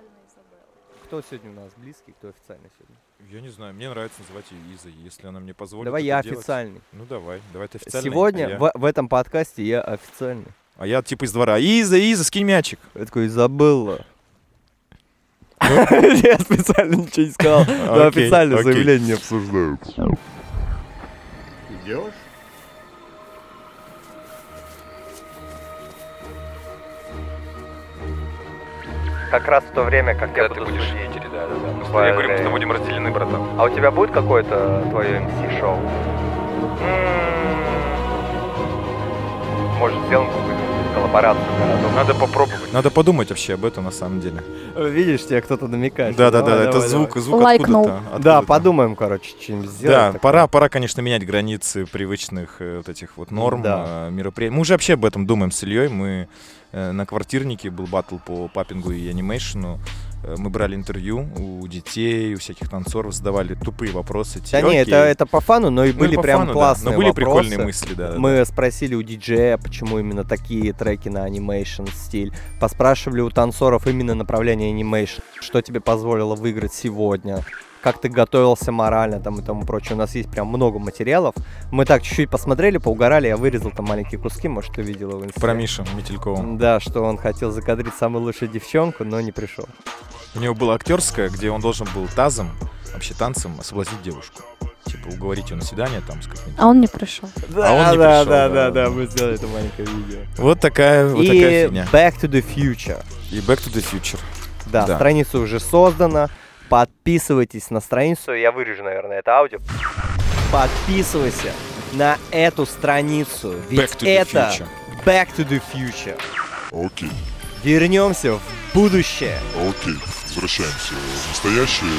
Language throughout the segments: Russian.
официально Изабелла. Кто сегодня у нас близкий, кто официально сегодня? Я не знаю, мне нравится называть ее Изой, если она мне позволит. Давай это я делать. официальный. Ну давай, давай ты официальный. Сегодня а я, в, в этом подкасте я официальный. а я типа из двора. Иза, Иза, скинь мячик. Я такой, Изабелла. Я специально ничего не сказал. Но Окей, официальное окей. заявление не обсуждают. Идешь? Как раз в то время, как я Когда ты буду будешь в судить. Питере, да, да, да. Мы с тобой говорим, что будем разделены, братан. А у тебя будет какое-то твое МС-шоу? Может, сделаем какую-нибудь коллаборацию с городом? Надо попробовать. Надо подумать вообще об этом на самом деле. Видишь, тебе кто-то намекает. Да, да, да, это давай, звук, давай. звук Лайкнул. откуда-то. Да, откуда-то. подумаем, короче, что-нибудь сделать. Да, такое. пора, пора, конечно, менять границы привычных э, вот этих вот норм, Да. э, мероприятий. Мы уже вообще об этом думаем с Ильей. Мы на квартирнике был батл по popping у и animation у. Э, Мы брали интервью у детей, у всяких танцоров, задавали тупые вопросы. Да не, это, это по фану, но и Ну, были по прям фану, да. классные Но были вопросы. прикольные мысли, да. да, Мы спросили у диджея, почему именно такие треки на animation стиль. Поспрашивали у танцоров именно направление animation. Что тебе позволило выиграть сегодня? Как ты готовился морально там и тому прочее. У нас есть прям много материалов. Мы так чуть-чуть посмотрели, поугорали. Я вырезал там маленькие куски, может, ты видела в инсте. Про Мишу Метелькова. Да, что он хотел закадрить самую лучшую девчонку, но не пришел. У него была актерская, где он должен был тазом, вообще танцем, соблазнить девушку. Типа уговорить ее на свидание там с каким-нибудь. А он не пришел. Да, он не да, пришел, да, да, да, да. да, мы сделали это маленькое видео. Вот такая, вот И такая фигня. Back to the Future. И Back to the Future. Да, Да. страница уже создана. Подписывайтесь на страницу. Я вырежу, наверное, это аудио. Подписывайся на эту страницу. Ведь Back to the это future. Back to the Future. Окей, Вернемся в будущее. окей. Возвращаемся в настоящее.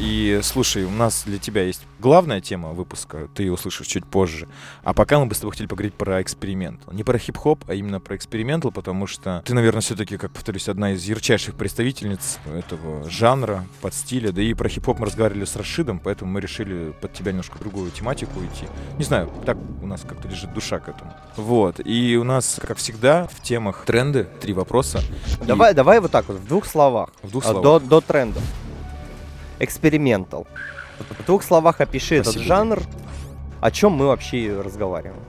И слушай, у нас для тебя есть главная тема выпуска, ты ее услышишь чуть позже. А пока мы бы с тобой хотели поговорить про эксперимент. Не про хип-хоп, а именно про экспериментал, потому что ты, наверное, все-таки, как повторюсь, одна из ярчайших представительниц этого жанра, под стиля. Да и про хип-хоп мы разговаривали с Рашидом, поэтому мы решили под тебя немножко другую тематику идти. Не знаю, так у нас как-то лежит душа к этому. Вот. И у нас, как всегда, в темах тренды, три вопроса. И Давай, давай вот так вот, в двух словах. в двух А, словах. До, до трендов. Экспериментал. В двух словах опиши этот Спасибо, жанр. О чем мы вообще разговариваем?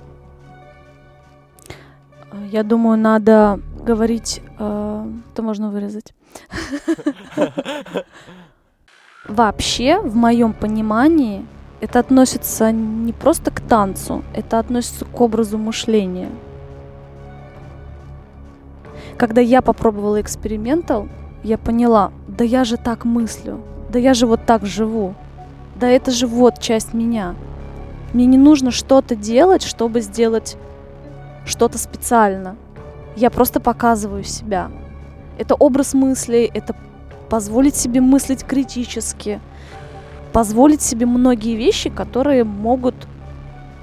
Я думаю, надо говорить... э, Это можно вырезать. Вообще, в моем понимании, это относится не просто к танцу, это относится к образу мышления. Когда я попробовала экспериментал, я поняла, да я же так мыслю, да я же вот так живу, да это же вот часть меня. Мне не нужно что-то делать, чтобы сделать что-то специально. Я просто показываю себя. Это образ мыслей, это позволить себе мыслить критически, позволить себе многие вещи, которые могут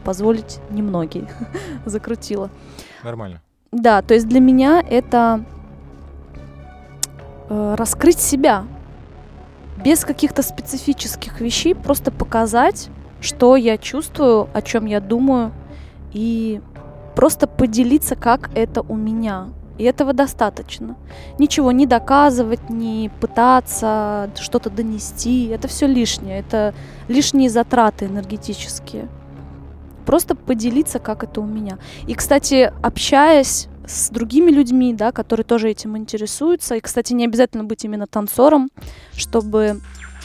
позволить немногие. Закрутила. Нормально. Да, то есть для меня это э, раскрыть себя без каких-то специфических вещей, просто показать, что я чувствую, о чем я думаю, и просто поделиться, как это у меня. И этого достаточно. Ничего не доказывать, не пытаться что-то донести. Это все лишнее. Это лишние затраты энергетические. Просто поделиться, как это у меня. И, кстати, общаясь с другими людьми, да, которые тоже этим интересуются, и, кстати, не обязательно быть именно танцором, чтобы,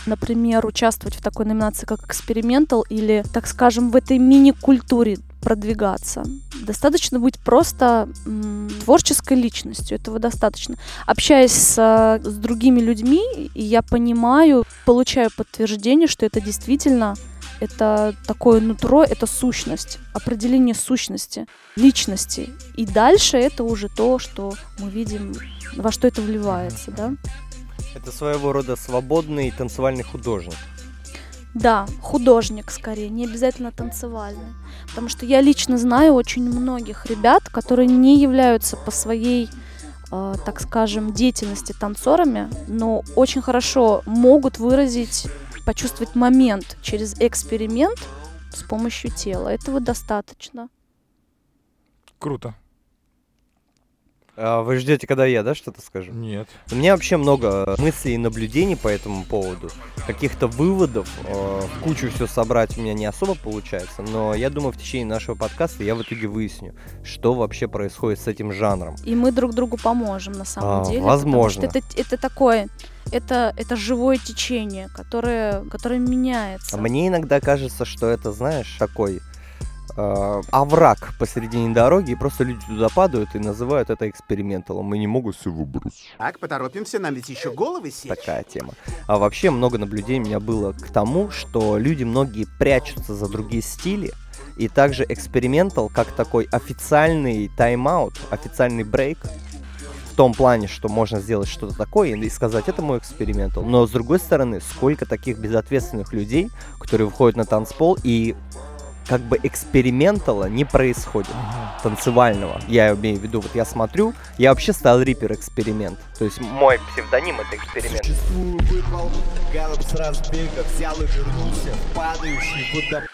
например, участвовать в такой номинации, как экспериментал, или, так скажем, в этой мини-культуре продвигаться. Достаточно быть просто м, творческой личностью, этого достаточно. Общаясь с, с другими людьми, я понимаю, получаю подтверждение, что это действительно это такое нутро, это сущность, определение сущности, личности. И дальше это уже то, что мы видим, во что это вливается, да? Это своего рода свободный танцевальный художник. Да, художник скорее, не обязательно танцевальный. Потому что я лично знаю очень многих ребят, которые не являются по своей, э, так скажем, деятельности танцорами, но очень хорошо могут выразить, почувствовать момент через эксперимент с помощью тела. Этого достаточно. Круто. А вы ждете, когда я, да, что-то скажу? Нет. У меня вообще много мыслей и наблюдений по этому поводу. Каких-то выводов, э, в кучу все собрать у меня не особо получается, но я думаю, в течение нашего подкаста я в итоге выясню, что вообще происходит с этим жанром. И мы друг другу поможем на самом А, деле. возможно. Потому что это, это такое, это, это живое течение, которое, которое меняется. Мне иногда кажется, что это, знаешь, такой э, овраг посередине дороги, и просто люди туда падают и называют это эксперименталом. И не могут все выбросить. Так, поторопимся, нам ведь еще головы сечь. Такая тема. А вообще много наблюдений у меня было к тому, что люди многие прячутся за другие стили, и также экспериментал как такой официальный тайм-аут, официальный брейк, в том плане, что можно сделать что-то такое и сказать, это мой экспериментал. Но с другой стороны, сколько таких безответственных людей, которые выходят на танцпол и как бы экспериментала не происходит танцевального. Я имею в виду, вот я смотрю, я вообще стал рипер эксперимент. То есть мой псевдоним это эксперимент.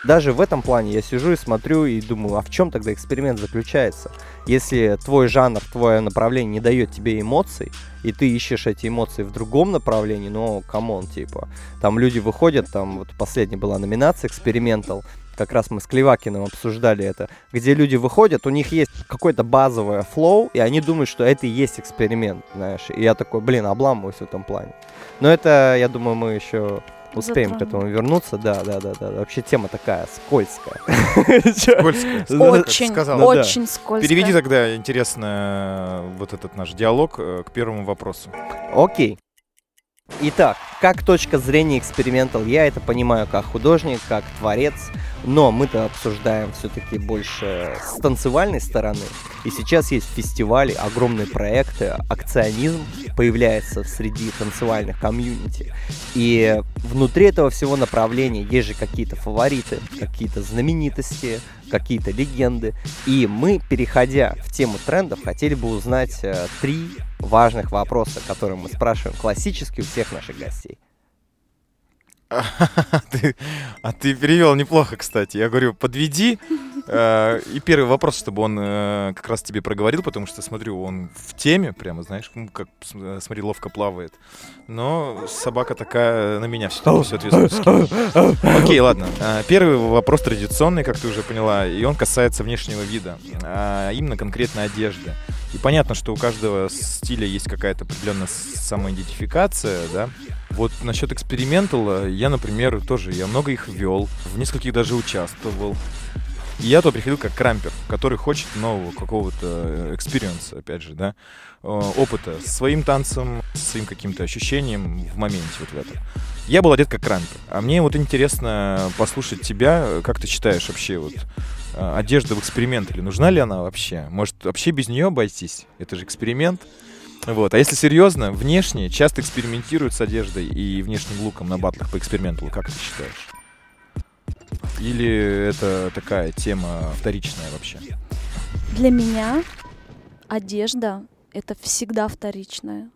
Даже в этом плане я сижу и смотрю и думаю, а в чем тогда эксперимент заключается? Если твой жанр, твое направление не дает тебе эмоций, и ты ищешь эти эмоции в другом направлении, ну, come on, типа. Там люди выходят, там вот последняя была номинация experimental, как раз мы с Клевакиным обсуждали это, где люди выходят, у них есть какое-то базовое флоу, и они думают, что это и есть эксперимент, знаешь. И я такой, блин, обламываюсь в этом плане. Но это, я думаю, мы еще успеем к Затронем. этому вернуться. Да, да, да, да. Вообще тема такая скользкая. Скользкая. Очень, сказала. Да. очень скользко. Переведи тогда, интересно, вот этот наш диалог э, к первому вопросу. Окей. Итак, как точка зрения экспериментал, я это понимаю как художник, как творец, но мы-то обсуждаем все-таки больше с танцевальной стороны. И сейчас есть фестивали, огромные проекты, акционизм появляется среди танцевальных комьюнити. И внутри этого всего направления есть же какие-то фавориты, какие-то знаменитости, какие-то легенды. И мы, переходя в тему трендов, хотели бы узнать э, три важных вопроса, которые мы спрашиваем классически у всех наших гостей. Ты- а ты перевел неплохо, кстати. Я говорю, подведи. э, И первый вопрос, чтобы он э, как раз тебе проговорил, потому что, смотрю, он в теме, прямо, знаешь, как, э, смотри, ловко плавает. Но собака такая на меня все ответственность. Окей, ладно. А, Первый вопрос традиционный, как ты уже поняла, и он касается внешнего вида, а именно конкретно одежды. И понятно, что у каждого стиля есть какая-то определенная самоидентификация, да. Вот насчет experimental а, я, например, тоже, я много их вел, в нескольких даже участвовал. И я туда приходил как крампер, который хочет нового какого-то experience а, опять же, да, э, опыта с своим танцем, со своим каким-то ощущением в моменте вот в этом. Я был одет как крампер. А мне вот интересно послушать тебя, как ты считаешь вообще вот э, одежда в experimental е, нужна ли она вообще? Может, вообще без нее обойтись? Это же эксперимент. Вот. А если серьезно, внешне часто экспериментируют с одеждой и внешним луком на батлах по эксперименталу, как ты считаешь? Или это такая тема вторичная вообще? Для меня одежда — это всегда вторичное.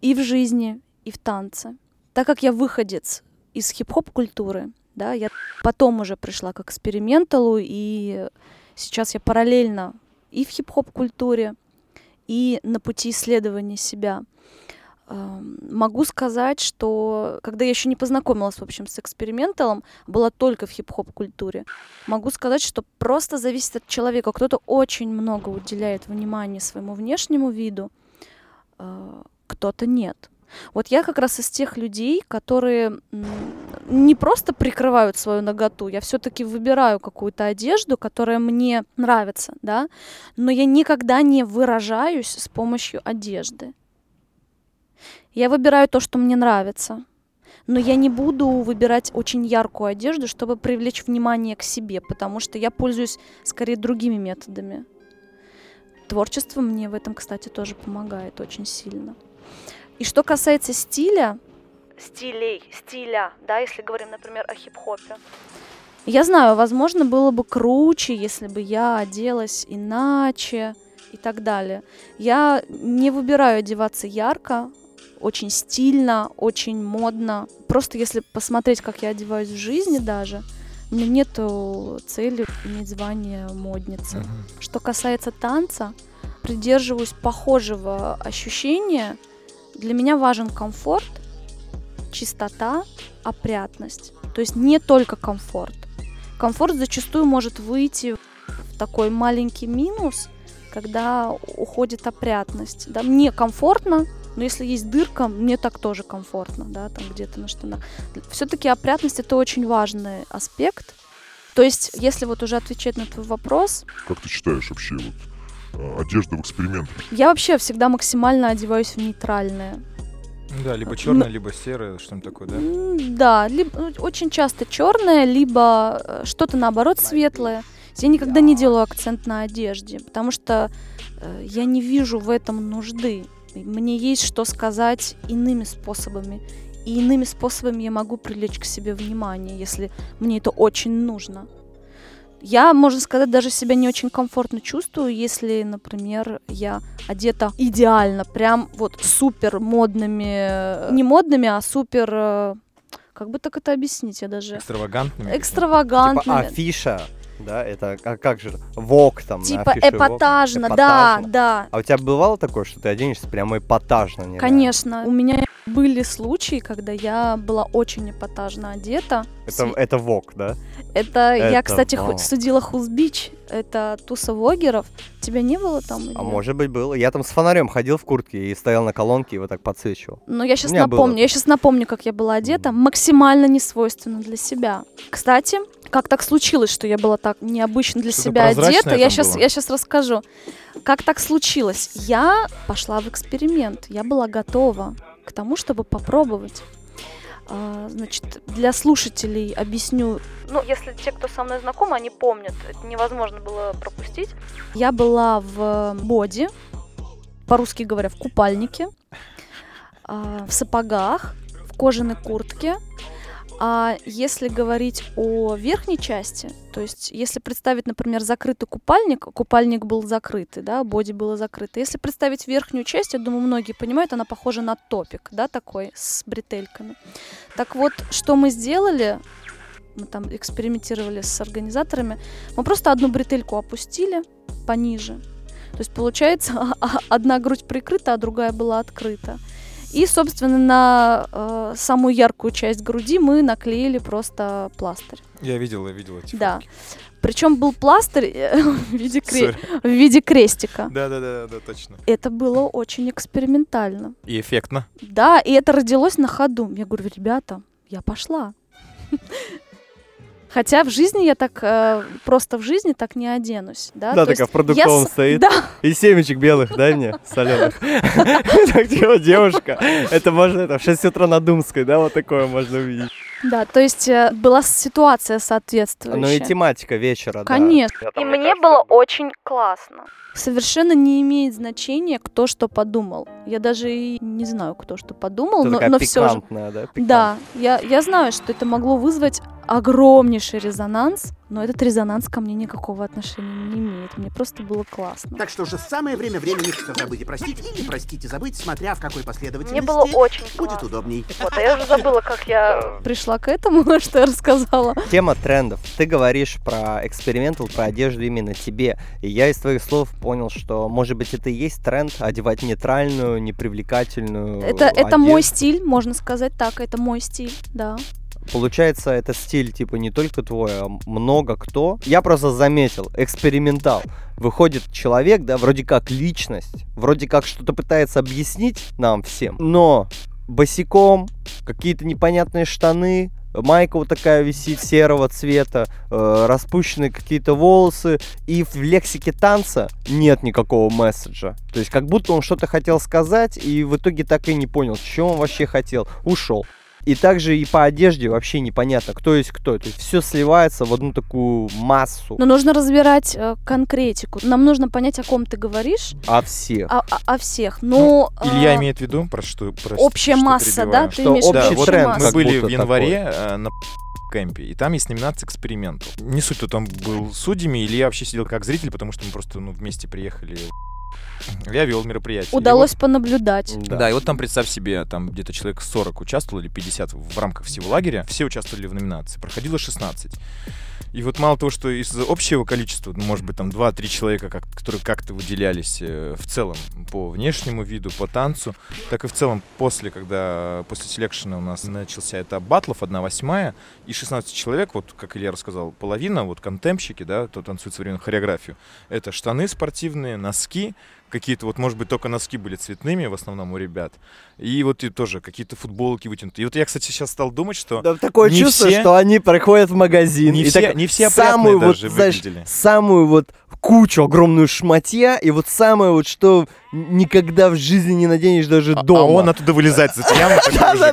И в жизни, и в танце. Так как я выходец из хип-хоп культуры, да, я потом уже пришла к эксперименталу, и сейчас я параллельно и в хип-хоп культуре, и на пути исследования себя. Эм, Могу сказать, что когда я еще не познакомилась, в общем, с эксперименталом, была только в хип-хоп культуре, могу сказать, что просто зависит от человека. Кто-то очень много уделяет внимания своему внешнему виду, э, кто-то нет. Вот я как раз из тех людей, которые не просто прикрывают свою наготу, я все-таки выбираю какую-то одежду, которая мне нравится, да, но я никогда не выражаюсь с помощью одежды. Я выбираю то, что мне нравится, но я не буду выбирать очень яркую одежду, чтобы привлечь внимание к себе, потому что я пользуюсь скорее другими методами. Творчество мне в этом, кстати, тоже помогает очень сильно. И что касается стиля, стилей, стиля, да, если говорим, например, о хип-хопе, я знаю, возможно, было бы круче, если бы я оделась иначе и так далее. Я не выбираю одеваться ярко, очень стильно, очень модно. Просто если посмотреть, как я одеваюсь в жизни даже, у меня нет цели иметь звание модницы. Что касается танца, придерживаюсь похожего ощущения. Для меня важен комфорт, чистота, опрятность. То есть не только комфорт. Комфорт зачастую может выйти в такой маленький минус, когда уходит опрятность. Да, мне комфортно, но если есть дырка, мне так тоже комфортно, да, там где-то на штанах. Все-таки опрятность это очень важный аспект. То есть, если вот уже отвечать на твой вопрос, Как ты считаешь вообще вот одежда в экспериментах? я вообще всегда максимально одеваюсь в нейтральное. Да, либо черное, либо серое, что-нибудь такое, да? Да, либо, ну, очень часто черное, либо э, что-то наоборот светлое. Я никогда не делаю акцент на одежде, потому что э, я не вижу в этом нужды. Мне есть что сказать иными способами. И иными способами я могу привлечь к себе внимание, если мне это очень нужно. Я, можно сказать, даже себя не очень комфортно чувствую, если, например, я одета идеально, прям вот супер модными, э, не модными, а супер, э, как бы так это объяснить, я даже Экстравагантными. экстравагантными. Типа афиша, да, это а как же, вок там. Типа афише Vogue. эпатажно, да, Эпатажно. да. А у тебя бывало такое, что ты оденешься прямо эпатажно? нереально? Конечно. У меня были случаи, когда я была очень эпатажно одета. Это, Сви- это вок, да? это я, это кстати, вау. ху- судила Хузбич. Это туса вогеров. Тебя не было там? или А может быть было. Я там с фонарем ходил в куртке и стоял на колонке и вот так подсвечивал. Ну, я сейчас меня было напомню. Я сейчас напомню, как я была одета. Максимально не свойственно для себя. Кстати, как так случилось, что я была так необычно для Что-то себя одета? Я сейчас, было? я сейчас расскажу. Как так случилось? Я пошла в эксперимент. Я была готова к тому, чтобы попробовать. А, Значит, для слушателей объясню. Ну, если те, кто со мной знакомы, они помнят. Это невозможно было пропустить. Я была в боди, по-русски говоря, в купальнике, а, в сапогах, в кожаной куртке. А если говорить о верхней части, то есть если представить, например, закрытый купальник, купальник был закрытый, да, боди было закрыто. Если представить верхнюю часть, я думаю, многие понимают, она похожа на топик, да, такой, с бретельками. Так вот, что мы сделали, мы там экспериментировали с организаторами, мы просто одну бретельку опустили пониже. То есть, получается, одна грудь прикрыта, а другая была открыта. И, собственно, на э, самую яркую часть груди мы наклеили просто пластырь. Я видел, я видел эти Да. фотки. Причем был пластырь э, в виде, кре- в виде крестика. Да, да, да, да, точно. Это было очень экспериментально. И эффектно. Да, и это родилось на ходу. Я говорю, ребята, я пошла. Хотя в жизни я так, э, просто в жизни так не оденусь. Да, Да, такая в продуктовом я стоит. Да, И семечек белых, дай мне, соленых. Так типа девушка. Это можно это в 6 утра на Думской, да, вот такое можно увидеть. да, то есть э, была ситуация соответствующая. Ну и тематика вечера, да. Конечно. Я там, И мне было был. очень классно. Совершенно не имеет значения, кто что подумал. Я даже и не знаю, кто что подумал, Это но, такая но все же. да? пикантная. Да, я, я знаю, что это могло вызвать огромнейший резонанс, но этот резонанс ко мне никакого отношения не имеет. Мне просто было классно. Так что же самое время времени все забыть и простить, или простить и забыть, смотря в какой последовательности Мне было очень будет классно. удобней. Вот, а я уже забыла, как я пришла к этому, что я рассказала. Тема трендов. Ты говоришь про экспериментал, про одежду именно тебе. И я из твоих слов понял, что, может быть, это и есть тренд одевать нейтральную, непривлекательную Это, это мой одежду. стиль, можно сказать так, это мой стиль, да. Получается, это стиль, типа, не только твой, а много кто. Я просто заметил, экспериментал. Выходит человек, да, вроде как личность, вроде как что-то пытается объяснить нам всем, но босиком, какие-то непонятные штаны, майка вот такая висит серого цвета, э, распущенные какие-то волосы, и в лексике танца нет никакого месседжа. То есть как будто он что-то хотел сказать, и в итоге так и не понял, что он вообще хотел, ушел. И также и по одежде вообще непонятно, кто есть кто. То есть все сливается в одну такую массу. Но нужно разбирать э, конкретику. Нам нужно понять, о ком ты говоришь, А всех. о, о- о всех. Но Илья а, имеет в виду, про что... прости, общая что масса, да? перебиваю. Ты Что имеешь общий Да, вот тренд мы были в январе э, на кемпе, и там есть номинация экспериментал. Не суть, кто там был судьями, или я вообще сидел как зритель, потому что мы просто ну, вместе приехали Я вел мероприятие. И Удалось понаблюдать. вот- Да, и вот там, представь себе, там где-то человек 40 участвовал или 50 в рамках всего лагеря. Все участвовали в номинации. Проходило 16. И вот мало того, что из общего количества, ну, может быть, там 2-3 человека, как, которые как-то выделялись э, в целом по внешнему виду, по танцу, так и в целом после, когда после селекшена у нас начался этап батлов, 1 восьмая, и 16 человек, вот как Илья рассказал, половина, вот контемпщики, да, кто танцует современную хореографию, это штаны спортивные, носки, какие-то вот, может быть, только носки были цветными в основном у ребят. И вот и тоже какие-то футболки вытянутые. И вот я, кстати, сейчас стал думать, что Да, такое чувство, все- что они приходят в магазин. не и все, так не все самую опрятные вот, даже знаешь, выглядели. самую вот кучу огромную шматья, и вот самое вот, что никогда в жизни не наденешь даже А- дома. А он оттуда вылезает за ямы,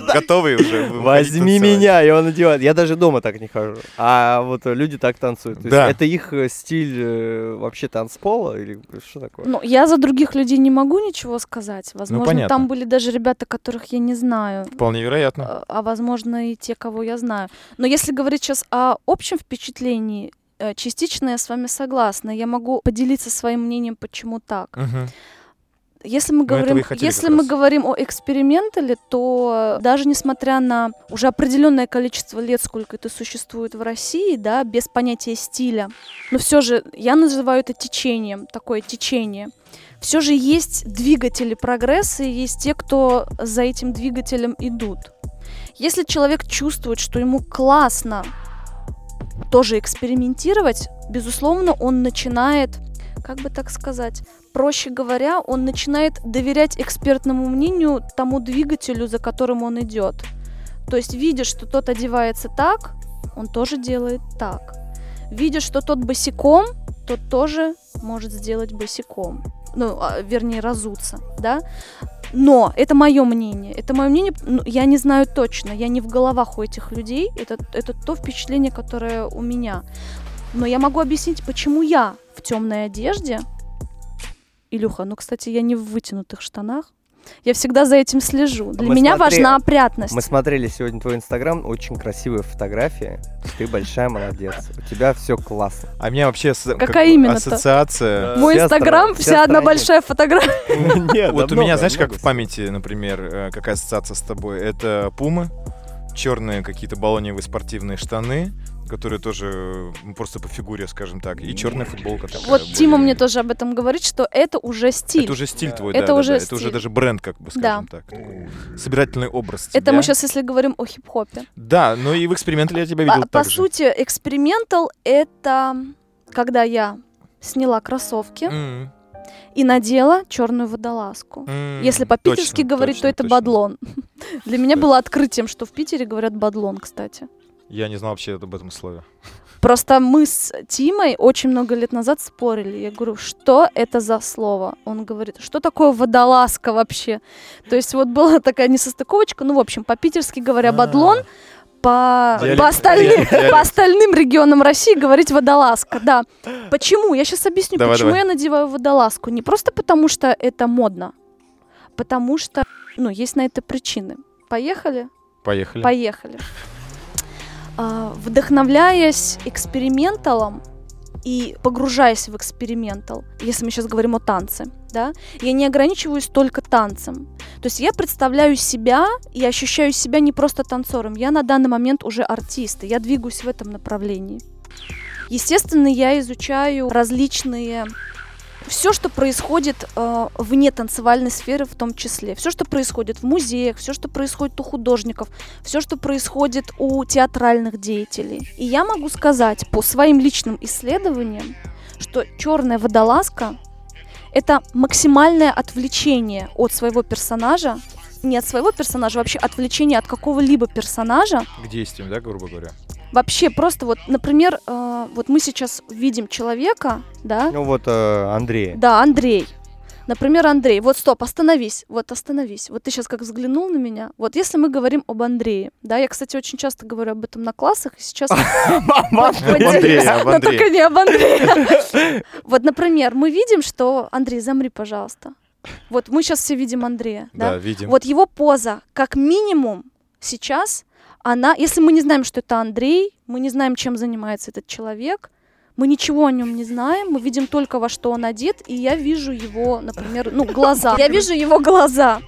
готовый уже. Возьми меня, и он надевает. Я даже дома так не хожу. А вот люди так танцуют. Да. это их э, стиль э, вообще танцпола или что такое? Ну, я за других людей не могу ничего сказать. Возможно, понятно. там были даже ребята, которых я не знаю. Вполне вероятно. э, А возможно и те, кого я знаю. Но если говорить сейчас о общем впечатлении, частично я с вами согласна. Я могу поделиться своим мнением, почему так. Мгм. Если мы говорим, если мы раз. говорим о экспериментале, то даже несмотря на уже определенное количество лет, сколько это существует в России, да, без понятия стиля, но все же я называю это течением, такое течение. Все же есть двигатели прогресса, и есть те, кто за этим двигателем идут. Если человек чувствует, что ему классно тоже экспериментировать, безусловно, он начинает, как бы так сказать, проще говоря, он начинает доверять экспертному мнению тому двигателю, за которым он идет. То есть, видя, что тот одевается так, он тоже делает так. Видя, что тот босиком, тот тоже может сделать босиком. Ну, а, вернее, разуться, да? Но это мое мнение. Это мое мнение, ну, я не знаю точно, я не в головах у этих людей. Это, это то впечатление, которое у меня. Но я могу объяснить, почему я в темной одежде. Илюха, ну, кстати, я не в вытянутых штанах. Я всегда за этим слежу. Для Мы меня смотри- важна опрятность. Мы смотрели сегодня твой инстаграм, очень красивые фотографии. Ты большая молодец. У тебя все классно. А меня вообще как Какая бы именно-то? ассоциация... Мой инстаграм, вся, вся одна большая фотография. Нет, Вот у меня, знаешь, как в памяти, например, э, какая ассоциация с тобой? Это пумы, черные какие-то баллоневые спортивные штаны, которые тоже просто по фигуре, скажем так, и черная футболка такая. Вот Тима более- мне тоже об этом говорит, что это уже стиль. Это уже стиль твой, Это да, да, уже да. Это уже стиль. даже бренд, как бы, скажем так. Собирательный образ Это тебя. мы сейчас, если говорим о хип-хопе. Да, но и в экспериментале я тебя По, видел по так же. сути, экспериментал это когда я сняла кроссовки М, и надела черную водолазку. м, Если по-питерски точно, говорить, то точно, это точно. бадлон. Для меня было открытием, что в Питере говорят бадлон, кстати. Я не знал вообще об этом слове. Просто мы с Тимой очень много лет назад спорили. Я говорю, что это за слово? Он говорит, что такое водолазка вообще? То есть вот была такая несостыковочка. Ну, в общем, по-питерски говоря, бадлон, по, Диалект- по, остальным, диалект- диалект. по остальным регионам России говорить водолазка, да. Почему? Я сейчас объясню, Давай, почему давай. я надеваю водолазку. Не просто потому, что это модно, потому что, ну, есть на это причины. Поехали? Поехали. Поехали. А, Вдохновляясь эксперименталом и погружаясь в экспериментал, если мы сейчас говорим о танце, да, я не ограничиваюсь только танцем. То есть я представляю себя и ощущаю себя не просто танцором, я на данный момент уже артист, и я двигаюсь в этом направлении. Естественно, я изучаю различные все, что происходит э, вне танцевальной сферы в том числе. Все, что происходит в музеях, все, что происходит у художников, все, что происходит у театральных деятелей. И я могу сказать по своим личным исследованиям, что черная водолазка это максимальное отвлечение от своего персонажа, не от своего персонажа, вообще отвлечение от какого-либо персонажа, К действиям, да, грубо говоря? Вообще просто вот, например, э, вот мы сейчас видим человека, да, Ну вот э, Андрей. да, Андрей. Например, Андрей. Вот стоп, остановись. Вот остановись. Вот ты сейчас как взглянул на меня. Вот если мы говорим об Андрее, да, я, кстати, очень часто говорю об этом на классах, и сейчас но Андрее. только не об Андрее. Вот, например, мы видим, что... Андрей, замри, пожалуйста. Вот мы сейчас все видим Андрея, да? видим. Вот его поза, как минимум, сейчас, она, если мы не знаем, что это Андрей, мы не знаем, чем занимается этот человек, Мы ничего о нем не знаем, мы видим только во что он одет, и я вижу его, например, ну, глаза. Я вижу его глаза.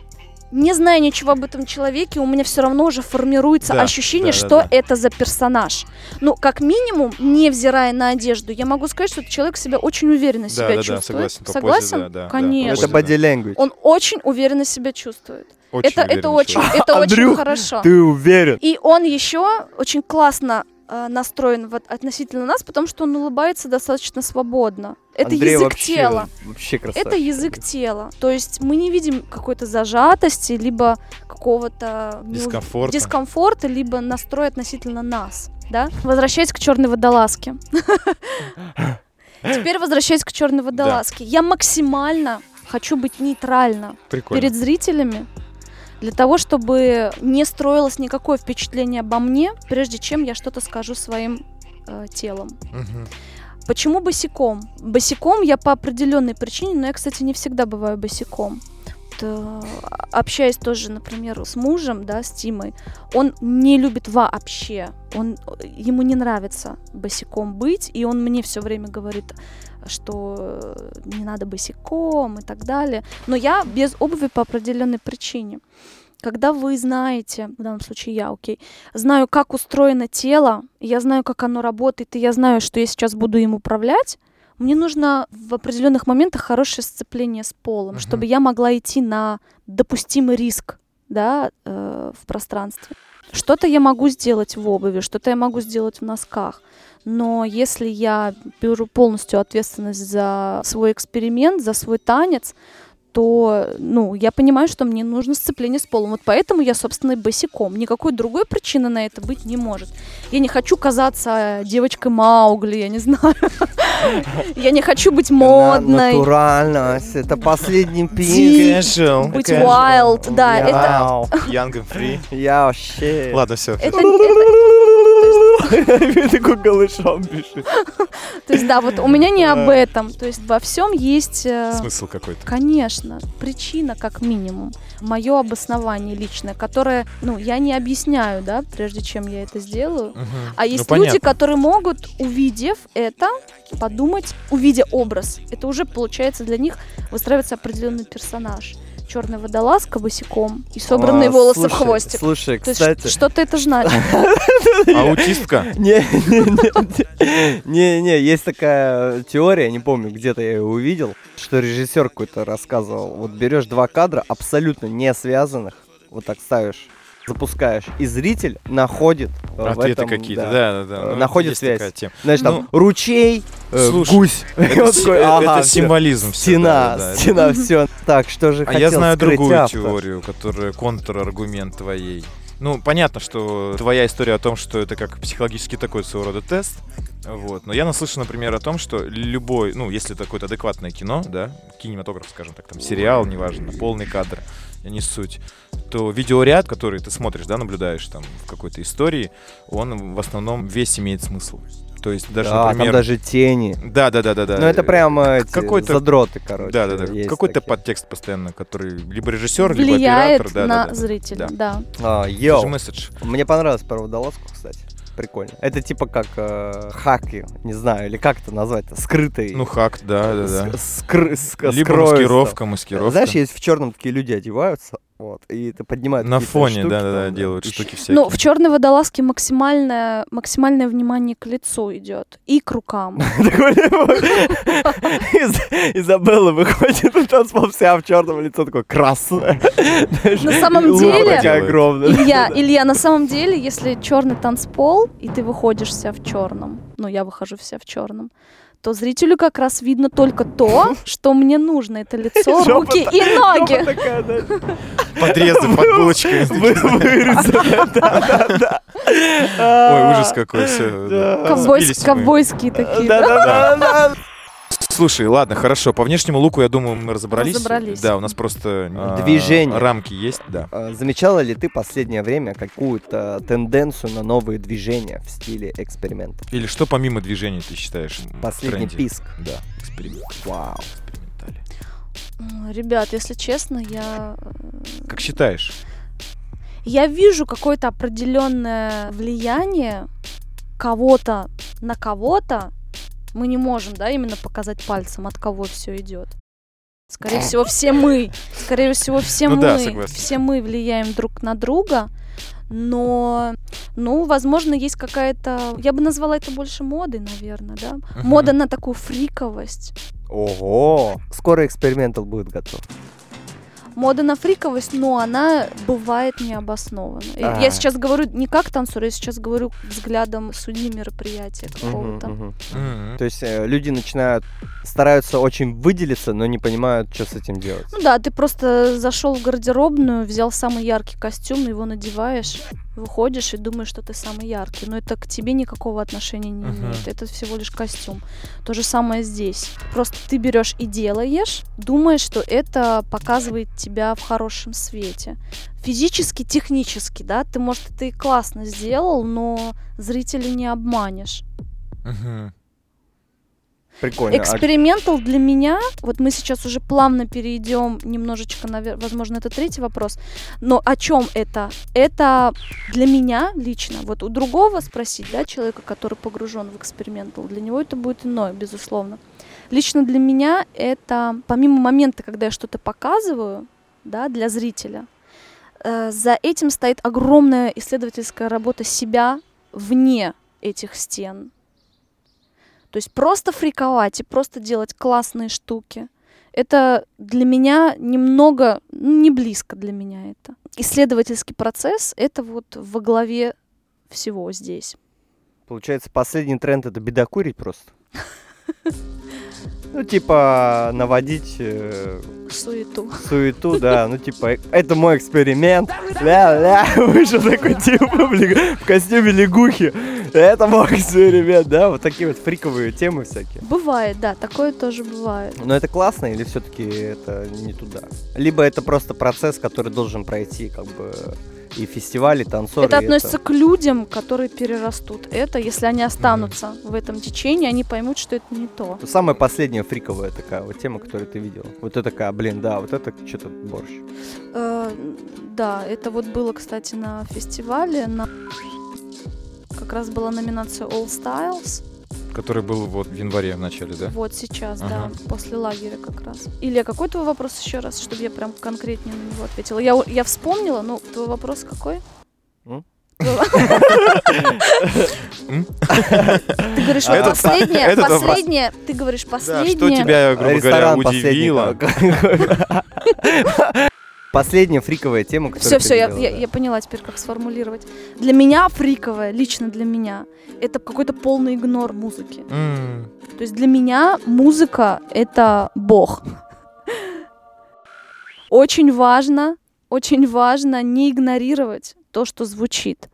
Не зная ничего об этом человеке, у меня все равно уже формируется Да, ощущение, да, да, что да. это за персонаж. Ну, как минимум, невзирая на одежду, я могу сказать, что этот человек себя очень уверенно себя да, да, чувствует. согласен, по позе, Согласен? да, да, да, Конечно. Это да. body language. Он очень уверенно себя чувствует. Очень это, это очень, это очень хорошо. Ты уверен? И он еще очень классно настроен вот относительно нас, потому что он улыбается достаточно свободно. Это Андрей язык вообще, тела. Вообще красавчик. Это язык тела. То есть мы не видим какой-то зажатости, либо какого-то неув- Дискомфорта. дискомфорта, либо настроя относительно нас. Да? Возвращаясь к черной водолазке. Теперь возвращаясь к черной водолазке. Я максимально хочу быть нейтральна Прикольно. перед зрителями для того, чтобы не строилось никакое впечатление обо мне, прежде чем я что-то скажу своим э, телом. Мгм. Почему босиком? Босиком я по определенной причине, но я, кстати, не всегда бываю босиком. Вот, э, общаясь тоже, например, с мужем, да, с Тимой, он не любит вообще. Он, ему не нравится босиком быть, и он мне все время говорит, что э, не надо босиком и так далее. Но я без обуви по определенной причине. Когда вы знаете, в данном случае я, окей, знаю, как устроено тело, я знаю, как оно работает, и я знаю, что я сейчас буду им управлять, мне нужно в определенных моментах хорошее сцепление с полом, Мгм. чтобы я могла идти на допустимый риск да, э, в пространстве. Что-то я могу сделать в обуви, что-то я могу сделать в носках. Но если я беру полностью ответственность за свой эксперимент, за свой танец, то, ну, я понимаю, что мне нужно сцепление с полом. Вот поэтому я, собственно, и босиком. Никакой другой причины на это быть не может. Я не хочу казаться девочкой Маугли, я не знаю. Я не хочу быть модной, Натуральность. Это последний. Ди- Casual. быть wild. Да. Young and free. Я вообще... Ладно, все. это- Такой голышом бежит. То есть, да, вот у меня не об этом. То есть во всем есть... э, Смысл какой-то. Конечно, причина как минимум, мое обоснование личное, которое, ну, я не объясняю, да, прежде чем я это сделаю. А Ну, есть люди, понятно. которые могут, увидев это, подумать, увидя образ. Это уже получается для них выстраивается определенный персонаж. Черная водолазка босиком и собранные А, волосы в слушай, хвостик. Слушай, То есть кстати... что-то это значит. Аутистка? Не, не, не, не, не, есть такая теория, не помню, где-то я ее увидел, что режиссер какой-то рассказывал. Вот берешь два кадра абсолютно не связанных, вот так ставишь, запускаешь, и зритель находит э, Ответы этом, какие-то, да. да, да, да. э, Ну, находит есть связь. Знаешь, Ну, там ручей, э, слушай, гусь. Это, такой, это ага, всё. символизм. Стена, да, да, да. стена, все. Так, что же А хотел я знаю скрыть другую автор? теорию, которая контраргумент твоей. Ну, понятно, что твоя история о том, что это как психологический такой своего рода тест, вот. Но я наслышан, например, о том, что любой, ну, если это какое-то адекватное кино, да, кинематограф, скажем так, там, сериал, неважно, полный кадр, не суть, то видеоряд, который ты смотришь, да, наблюдаешь там в какой-то истории, он в основном весь имеет смысл. То есть даже, да, например... там даже тени. Да, да, да, да, да. Ну, это прям эти какой-то- задроты, короче. Да, да, да. Какой-то такие. подтекст постоянно, который либо режиссер, либо Влияет оператор. Да, на да, да. зрителя, Да. да. А, же месседж. Мне понравилось про водолазку, кстати. Прикольно. Это типа как э, хаки, не знаю, или как это назвать-то, скрытый. Ну, хак, да, да, да. с- скры- ск- Либо скроется. маскировка, маскировка. Знаешь, есть в черном такие люди одеваются, вот, и это поднимает на фоне, штуки да, да, да, там, делают и штуки всякие. Ну, в черной водолазке максимальное, максимальное внимание к лицу идет и к рукам. Изабелла выходит на танцпол вся в черном лицо такое красное. На самом деле-. Илья, Илья, на самом деле, если черный танцпол, и ты выходишь вся в черном, ну, я выхожу вся в черном, то зрителю как раз видно только то, что мне нужно. Это лицо, руки и ноги. Подрезы под булочкой. Ой, ужас какой, Ковбойские такие. Слушай, ладно, хорошо. По внешнему луку, я думаю, мы разобрались. Разобрались. Да, у нас просто а, Движение. рамки есть, да. А, Замечала ли ты последнее время какую-то тенденцию на новые движения в стиле экспериментов? Или что помимо движений ты считаешь Последний тренде? писк. Да, эксперимент. Вау. Ребят, если честно, я... э, Как считаешь? Я вижу какое-то определенное влияние кого-то на кого-то Мы не можем, да, именно показать пальцем, от кого все идет. Скорее всего, все мы. Скорее всего, все Ну мы. да, согласен. все мы влияем друг на друга. Но, ну, возможно, есть какая-то... Я бы назвала это больше модой, наверное, да? Мода на такую фриковость. Ого! Скоро экспериментал будет готов. Мода на фриковость, но она бывает необоснованно. И А. Я сейчас говорю не как танцор, я сейчас говорю взглядом судьи мероприятия какого-то. То есть э, люди начинают, стараются очень выделиться, но не понимают, что с этим делать. Ну да, ты просто зашел в гардеробную, взял самый яркий костюм, его надеваешь, выходишь и думаешь, что ты самый яркий. Но это к тебе никакого отношения не Мгм. имеет. Это всего лишь костюм. То же самое здесь. Просто ты берешь и делаешь, думаешь, что это показывает тебя в хорошем свете. Физически, технически, да, ты, может, это и классно сделал, но зрителей не обманешь. Мгм. Прикольно. А Экспериментал для меня, вот мы сейчас уже плавно перейдем немножечко, навер- возможно, это третий вопрос, но о чем это? Это для меня лично, вот у другого спросить, да, человека, который погружен в экспериментал, для него это будет иное, безусловно. Лично для меня это, помимо момента, когда я что-то показываю, да, для зрителя, э, за этим стоит огромная исследовательская работа себя вне этих стен. То есть просто фриковать и просто делать классные штуки. Это для меня немного, ну, не близко для меня это. Исследовательский процесс — это вот во главе всего здесь. Получается, последний тренд это бедокурить просто. Ну, типа, наводить э, Суету. суету, да, ну, типа, это мой эксперимент. Ля-ля, вышел такой тип в костюме лягухи. Это мой эксперимент, да, вот такие вот фриковые темы всякие. Бывает, да, такое тоже бывает. Но это классно или все-таки это не туда? Либо это просто процесс, который должен пройти, как бы, и фестивали, танцоры. это относится к людям, которые перерастут это. Если они останутся в этом течении, они поймут, что это не то. Самая последняя фриковая такая вот тема, которую ты видел. Вот это такая, блин, да, вот это что-то борщ. Э, да, это вот было, кстати, на фестивале. На... Как раз была номинация All Styles. Который был вот в январе в начале, да? Вот сейчас, Ага. да, после лагеря как раз. Илья, какой твой вопрос еще раз, чтобы я прям конкретнее на него ответила? Я, я вспомнила, ну, твой вопрос какой? Ты говоришь, А последнее, последнее, ты говоришь последнее. что тебя, грубо говоря, удивило? Последняя фриковая тема, Все, которую все, ты я, я, я поняла теперь, как сформулировать. Для меня фриковое, лично для меня, это какой-то полный игнор музыки. М, То есть для меня музыка — это бог. Очень важно, очень важно не игнорировать то, что звучит.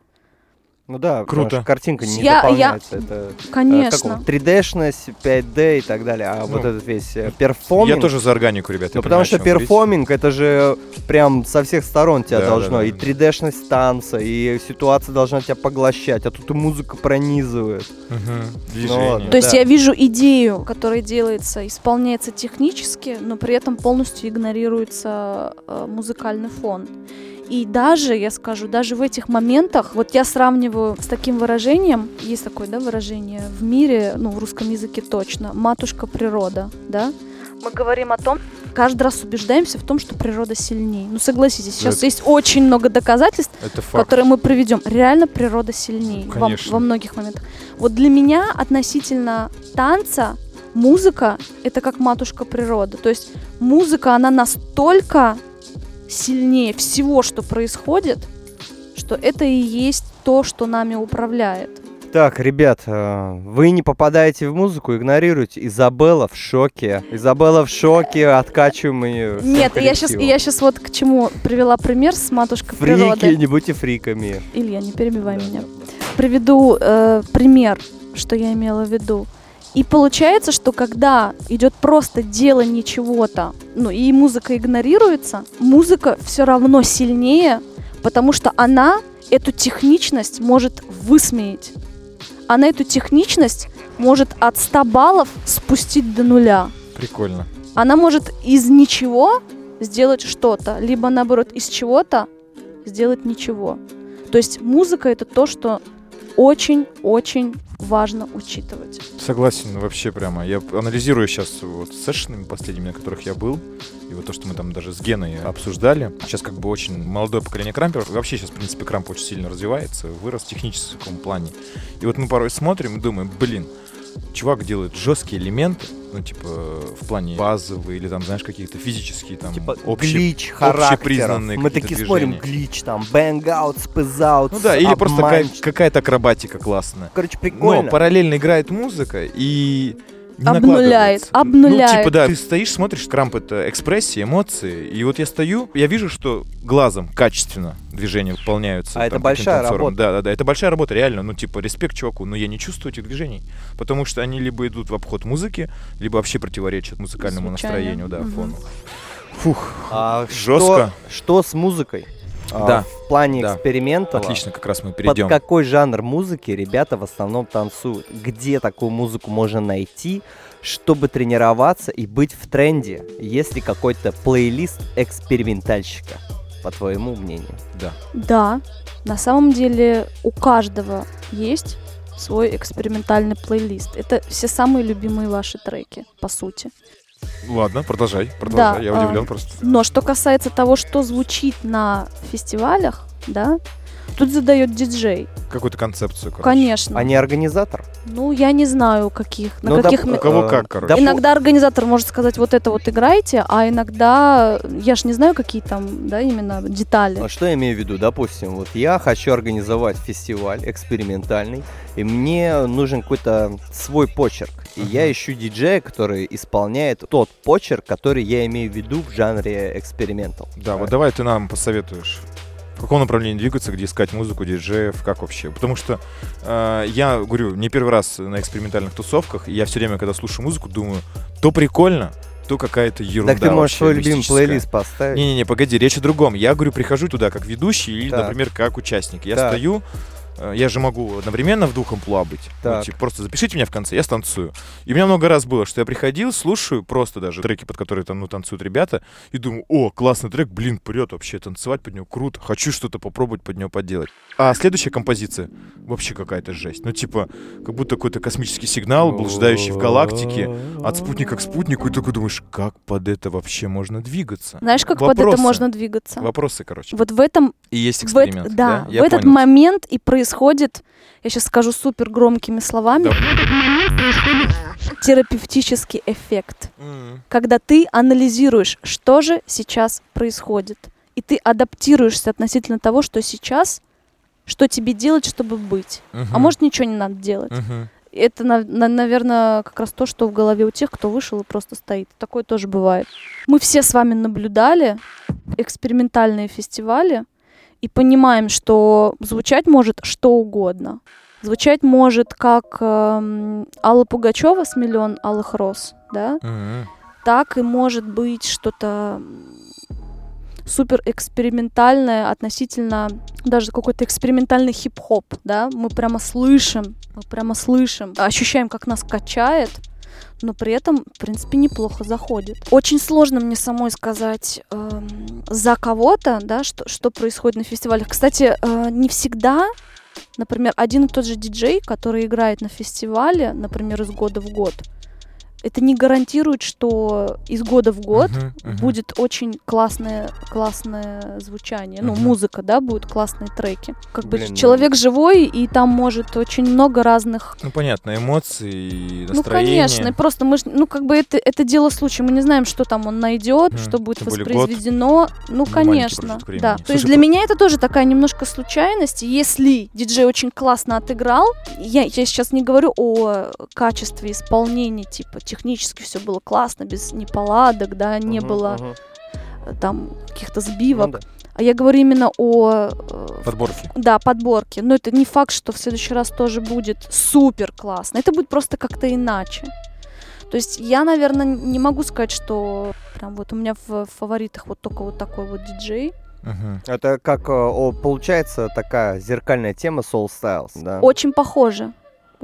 Ну да, потому Круто. что картинка не Я- я- дополняется. Это э, Конечно. он, 3D-шность, 5D и так далее. А вот Ну, этот весь э, performing... Я тоже за органику, ребят. я Ну, потому понимаю, что performing, это же прям со всех сторон тебя Да, должно. да, да, и да. 3D-шность танца, и ситуация должна тебя поглощать, а тут и музыка пронизывает. Мгм, Ну, Движение. То есть Да. я вижу идею, которая делается, исполняется технически, но при этом полностью игнорируется э, музыкальный фон. И даже, я скажу, даже в этих моментах, вот я сравниваю с таким выражением, есть такое, да, выражение в мире, ну, в русском языке точно, матушка природа, да? Мы говорим о том, каждый раз убеждаемся в том, что природа сильнее. Ну, согласитесь, сейчас Это- есть очень много доказательств, которые мы приведем. Реально природа сильнее во, Конечно. во многих моментах. Вот для меня относительно танца музыка это как матушка природа. То есть музыка, она настолько сильнее всего, что происходит, что это и есть то, что нами управляет. Так, ребят, э, вы не попадаете в музыку, игнорируйте. Изабелла в шоке. Изабелла в шоке, откачиваем ее. Нет, я сейчас, я сейчас вот к чему привела пример с матушкой Фрики, природы. не будьте фриками. Илья, не перебивай Да, меня. приведу э, пример, что я имела в виду. И получается, что когда идет просто делание чего-то, ну и музыка игнорируется, музыка все равно сильнее, потому что она эту техничность может высмеять. Она эту техничность может от 100 баллов спустить до нуля. Прикольно. Она может из ничего сделать что-то, либо наоборот из чего-то сделать ничего. То есть музыка это то, что очень-очень важно учитывать. Согласен, вообще прямо. Я анализирую сейчас вот с сессионами последними, на которых я был, и вот то, что мы там даже с Геной обсуждали. Сейчас как бы очень молодое поколение крамперов. Вообще сейчас, в принципе, крамп очень сильно развивается, вырос в техническом плане. И вот мы порой смотрим и думаем, блин, чувак делает жесткие элементы, ну, типа, в плане базовые или там, знаешь, какие-то физические там Типа общие- glitch общепризнанные Мы такие смотрим, движения. glitch там, bang out, spazz out, Ну да, или просто какая- какая-то акробатика классная. Короче, прикольно. Но параллельно играет музыка и не Обнуляет, обнуляет. Ну, типа, да, ты стоишь, смотришь, крамп — это экспрессия, эмоции, и вот я стою, я вижу, что глазом качественно движения выполняются. А это там, большая каким-то танцором. работа. Да, да, да, это большая работа, реально, ну, типа, респект чуваку, но я не чувствую этих движений, потому что они либо идут в обход музыки, либо вообще противоречат музыкальному Звучанию. настроению, да, Мгм. фону. Фух, А Жестко. Что, что с музыкой? А, Да, В плане да. экспериментов. отлично, как раз мы Под перейдем. какой жанр музыки ребята в основном танцуют? Где такую музыку можно найти, чтобы тренироваться и быть в тренде? Есть ли какой-то плейлист экспериментальщика, по твоему мнению? Да. Да, на самом деле у каждого есть свой экспериментальный плейлист. Это все самые любимые ваши треки, по сути. Ладно, продолжай, продолжай, Да, я а, удивлен просто. Но что касается того, что звучит на фестивалях, да, тут задает диджей. Какую-то концепцию, короче. Конечно. А не организатор? Ну, я не знаю, каких, на Ну, каких... доп- У кого как, короче. Иногда организатор может сказать, вот это вот играйте, а иногда, я ж не знаю, какие там, да, именно детали. А что я имею в виду? Допустим, вот я хочу организовать фестиваль экспериментальный, и мне нужен какой-то свой почерк. И я ищу диджея, который исполняет тот почерк, который я имею в виду в жанре экспериментал. Да, вот давай ты нам посоветуешь. Каком направлении двигаться, где искать музыку, диджеев, как вообще? Потому что э, я говорю, не первый раз на экспериментальных тусовках, и я все время, когда слушаю музыку, думаю, то прикольно, то какая-то ерунда Так ты можешь свой любимый плейлист поставить. Не-не-не, погоди, речь о другом. Я говорю, прихожу туда как ведущий или, Так. например, как участник. Я Так. стою, я же могу одновременно в двух амплуа быть. Ну, Так. типа, просто запишите меня в конце, я станцую. И у меня много раз было, что я приходил, слушаю просто даже треки, под которые там, ну, танцуют ребята, и думаю, о, классный трек, блин, прет вообще, танцевать под него круто, хочу что-то попробовать под него поделать. А следующая композиция вообще какая-то жесть. Ну, типа, как будто какой-то космический сигнал, блуждающий в галактике, от спутника к спутнику, и такой думаешь, как под это вообще можно двигаться? Знаешь, как под это Вопросы. можно двигаться? Вопросы, короче. Вот в этом И есть в эт- эксперимент. да, Я в этот понял. момент и происходит, я сейчас скажу супер громкими словами, Да. терапевтический эффект. М. Когда ты анализируешь, что же сейчас происходит, и ты адаптируешься относительно того, что сейчас, что тебе делать, чтобы быть. А Мгм. может, ничего не надо делать. Мгм. Это, наверное, как раз то, что в голове у тех, кто вышел и просто стоит. Такое тоже бывает. Мы все с вами наблюдали экспериментальные фестивали и понимаем, что звучать может что угодно. Звучать может как эм, Алла Пугачева с «Миллион алых роз», да? Мгм. так и может быть что-то супер экспериментальное относительно даже какой-то экспериментальный хип-хоп, да, мы прямо слышим, мы прямо слышим, ощущаем, как нас качает, но при этом, в принципе, неплохо заходит. Очень сложно мне самой сказать эм, за кого-то, да, что, что происходит на фестивалях. Кстати, э, не всегда, например, один и тот же диджей, который играет на фестивале, например, из года в год, это не гарантирует, что из года в год Мгм, мгм. будет очень классное, классное звучание. Ну, Мгм. музыка, да, будут классные треки. Как бы Блин, ну- человек живой, и там может очень много разных Ну, понятно, эмоции и ну, конечно, просто мы, ну, как бы это, это дело случая, мы не знаем, что там он найдет, Мгм. что будет Тем воспроизведено. Ну, маленький конечно, да. То есть Слушай, для по- меня это тоже такая немножко случайность. Если диджей очень классно отыграл, я, я сейчас не говорю о качестве исполнения, типа технически все было классно, без неполадок, да, не Мгм, было э, там каких-то Ну сбивок. да. А я говорю именно о э, Подборки. да, подборки. Но это не факт, что в следующий раз тоже будет супер классно. Это будет просто как-то иначе. То есть я, наверное, не могу сказать, что прям вот у меня в фаворитах вот только вот такой вот диджей. Мгм. Это как, э, о, получается, такая зеркальная тема Soul Styles, да? Очень похоже.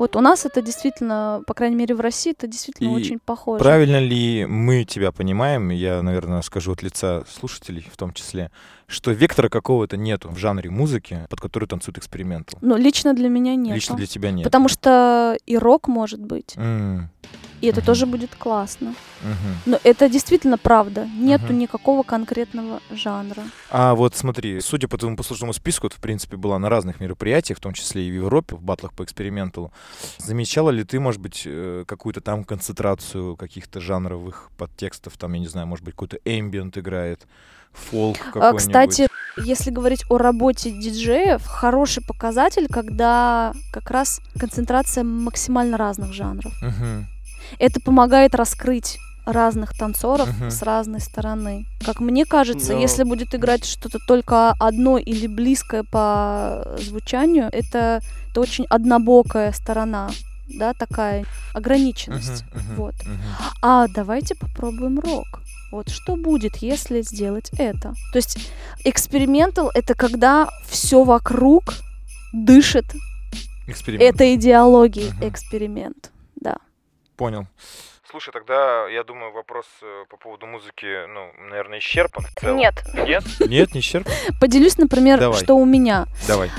Вот у нас это действительно, по крайней мере в России, это действительно И очень похоже. Правильно ли мы тебя понимаем, я, наверное, скажу от лица слушателей в том числе, что вектора какого-то нету в жанре музыки, под который танцует экспериментал? Ну, лично для меня нет. Лично для тебя нет. Потому что и рок может быть, М, и это Мгм. тоже будет классно. мгм. Но это действительно правда. Нету Мгм. никакого конкретного жанра. А вот смотри, судя по твоему послужному списку, ты, в принципе, была на разных мероприятиях, в том числе и в Европе, в батлах по эксперименталу. Замечала ли ты, может быть, э, какую-то там концентрацию каких-то жанровых подтекстов? Там, я не знаю, может быть, какой-то эмбиент играет, фолк А, какой-нибудь? Кстати, если говорить о работе диджеев, хороший показатель, когда как раз концентрация максимально разных жанров. Мгм. Это помогает раскрыть разных танцоров Мгм. с разной стороны. Как мне кажется, Но- если будет играть что-то только одно или близкое по звучанию, это, это очень однобокая сторона, да, такая ограниченность. Мгм, Вот. мгм. А давайте попробуем рок. Вот что будет, если сделать это? То есть экспериментал это когда все вокруг дышит Эксперимент. этой идеологией Мгм. эксперимент. Да. Понял. Слушай, тогда, я думаю, вопрос э, по поводу музыки, ну, наверное, исчерпан. в целом. Нет. Нет? Нет, не исчерпан? Поделюсь, например, Давай. что у меня. Давай.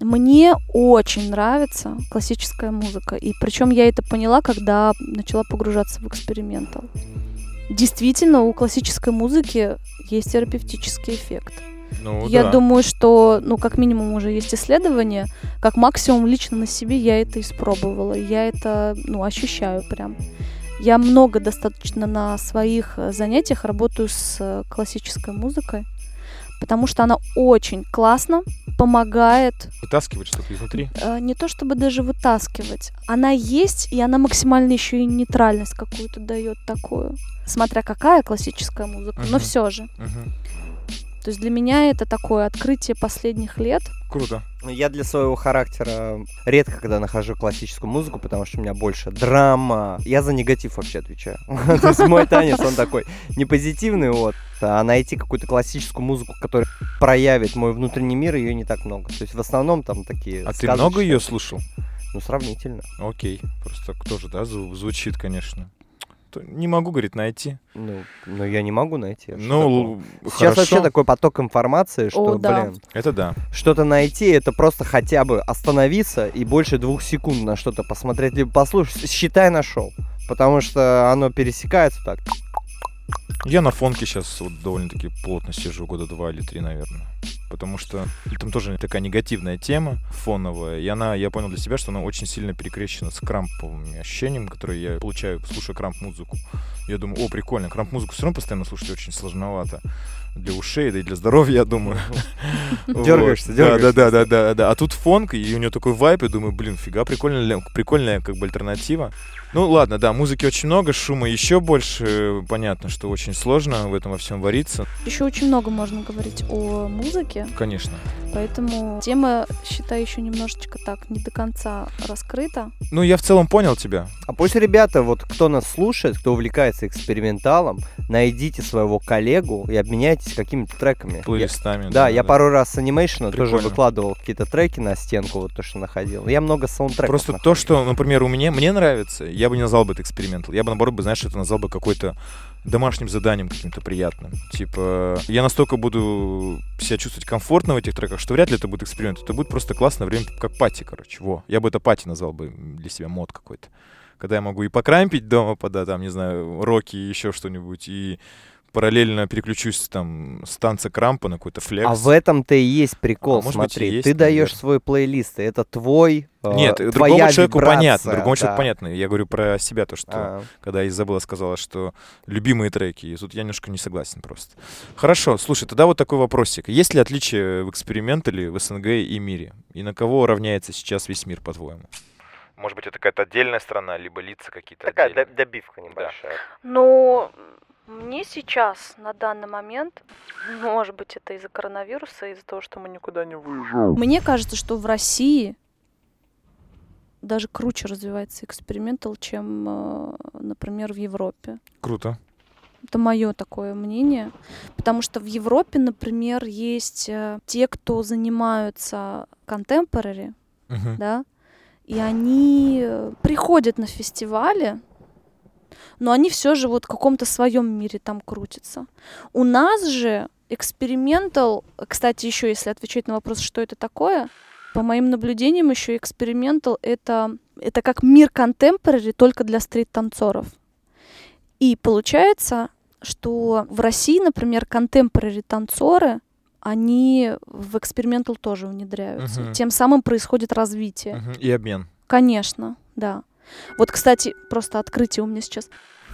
Мне очень нравится классическая музыка. И причем я это поняла, когда начала погружаться в экспериментал. Действительно, у классической музыки есть терапевтический эффект. Ну, я да. думаю, что, ну, как минимум уже есть исследования, как максимум лично на себе я это испробовала. Я это, ну, ощущаю прям. Я много достаточно на своих э, занятиях работаю с э, классической музыкой, потому что она очень классно помогает Вытаскивать что-то изнутри. э, не то чтобы даже вытаскивать. Она есть, и она максимально еще и нейтральность какую-то дает такую. Смотря какая классическая музыка, но Мгм. все же. Мгм. То есть для меня это такое открытие последних лет. Круто. Я для своего характера редко когда нахожу классическую музыку, потому что у меня больше драма. Я за негатив вообще отвечаю. То есть мой танец, он такой не позитивный, вот. А найти какую-то классическую музыку, которая проявит мой внутренний мир, ее не так много. То есть в основном там такие А ты много ее слушал? Ну, сравнительно. Окей. Просто тоже, да, зву- звучит, конечно. То Не могу, говорит, найти. Ну, но я не могу найти. а что Ну, такого? л- Сейчас хорошо. вообще такой поток информации, что, О, да. блин, Это да. что-то найти, это просто хотя бы остановиться и больше двух секунд на что-то посмотреть, либо послушать, считай, нашел. Потому что оно пересекается так. Я на фонке сейчас вот довольно-таки плотно сижу, года два или три, наверное. Потому что там тоже такая негативная тема фоновая. И она, я понял для себя, что она очень сильно перекрещена с крамповыми ощущениями, которые я получаю, слушая крамп-музыку. Я думаю, о, прикольно, крамп-музыку все равно постоянно слушать очень сложновато для ушей, да и для здоровья, я думаю. Дергаешься, дергаешься. Да, да, да, да, да. А тут фонк, и у него такой вайп, я думаю, блин, фига, прикольная, прикольная как бы альтернатива. Ну ладно, да, музыки очень много, шума еще больше. Понятно, что очень сложно в этом во всем вариться. Еще очень много можно говорить о музыке, Конечно. поэтому тема, считаю, еще немножечко так не до конца раскрыта. Ну, я в целом понял тебя. А пусть ребята, вот кто нас слушает, кто увлекается эксперименталом, найдите своего коллегу и обменяйтесь какими-то треками. Я- Плейлистами. да, я пару раз с анимейшена тоже выкладывал какие-то треки на стенку, вот то, что находил. Я много саундтреков Просто то, находил. что, например, у меня мне нравится, я бы не назвал бы это экспериментом. Я бы, наоборот, бы, знаешь, это назвал бы какой-то домашним заданием каким-то приятным. Типа, я настолько буду себя чувствовать комфортно в этих треках, что вряд ли это будет эксперимент. Это будет просто классное время, как пати, короче. Во. Я бы это пати назвал бы для себя мод какой-то. Когда я могу и покрампить дома, пода, там, не знаю, роки и еще что-нибудь, и параллельно переключусь там с танца крампа на какой-то флекс. А в этом-то и есть прикол, А, может быть, смотри. есть, ты даешь наверное. свой плейлист, и это твой, э, Нет, твоя другому человеку вибрация, понятно, другому человеку да. понятно. Я говорю про себя, то, что А, когда Изабелла сказала, что любимые треки, и тут я немножко не согласен просто. Хорошо, слушай, тогда вот такой вопросик. Есть ли отличия в экспериментале в СНГ и мире? И на кого равняется сейчас весь мир, по-твоему? Может быть, это какая-то отдельная страна, либо лица какие-то отдельные? добивка небольшая. Но мне сейчас, на данный момент, может быть, это из-за коронавируса, из-за того, что мы никуда не выезжаем. Мне кажется, что в России даже круче развивается экспериментал, чем, э, например, в Европе. Круто. Это мое такое мнение. Потому что в Европе, например, есть э, те, кто занимаются contemporary, Мгм. да, и они э, приходят на фестивали, но они все же вот в каком-то своем мире там крутятся. У нас же экспериментал, кстати, еще если отвечать на вопрос, что это такое, по моим наблюдениям еще экспериментал это, это как мир контемпорари только для стрит-танцоров. И получается, что в России, например, контемпорари танцоры, они в экспериментал тоже внедряются. Мгм. Тем самым происходит развитие. Мгм. И обмен. Конечно, да. Вот, кстати, просто открытие у меня сейчас.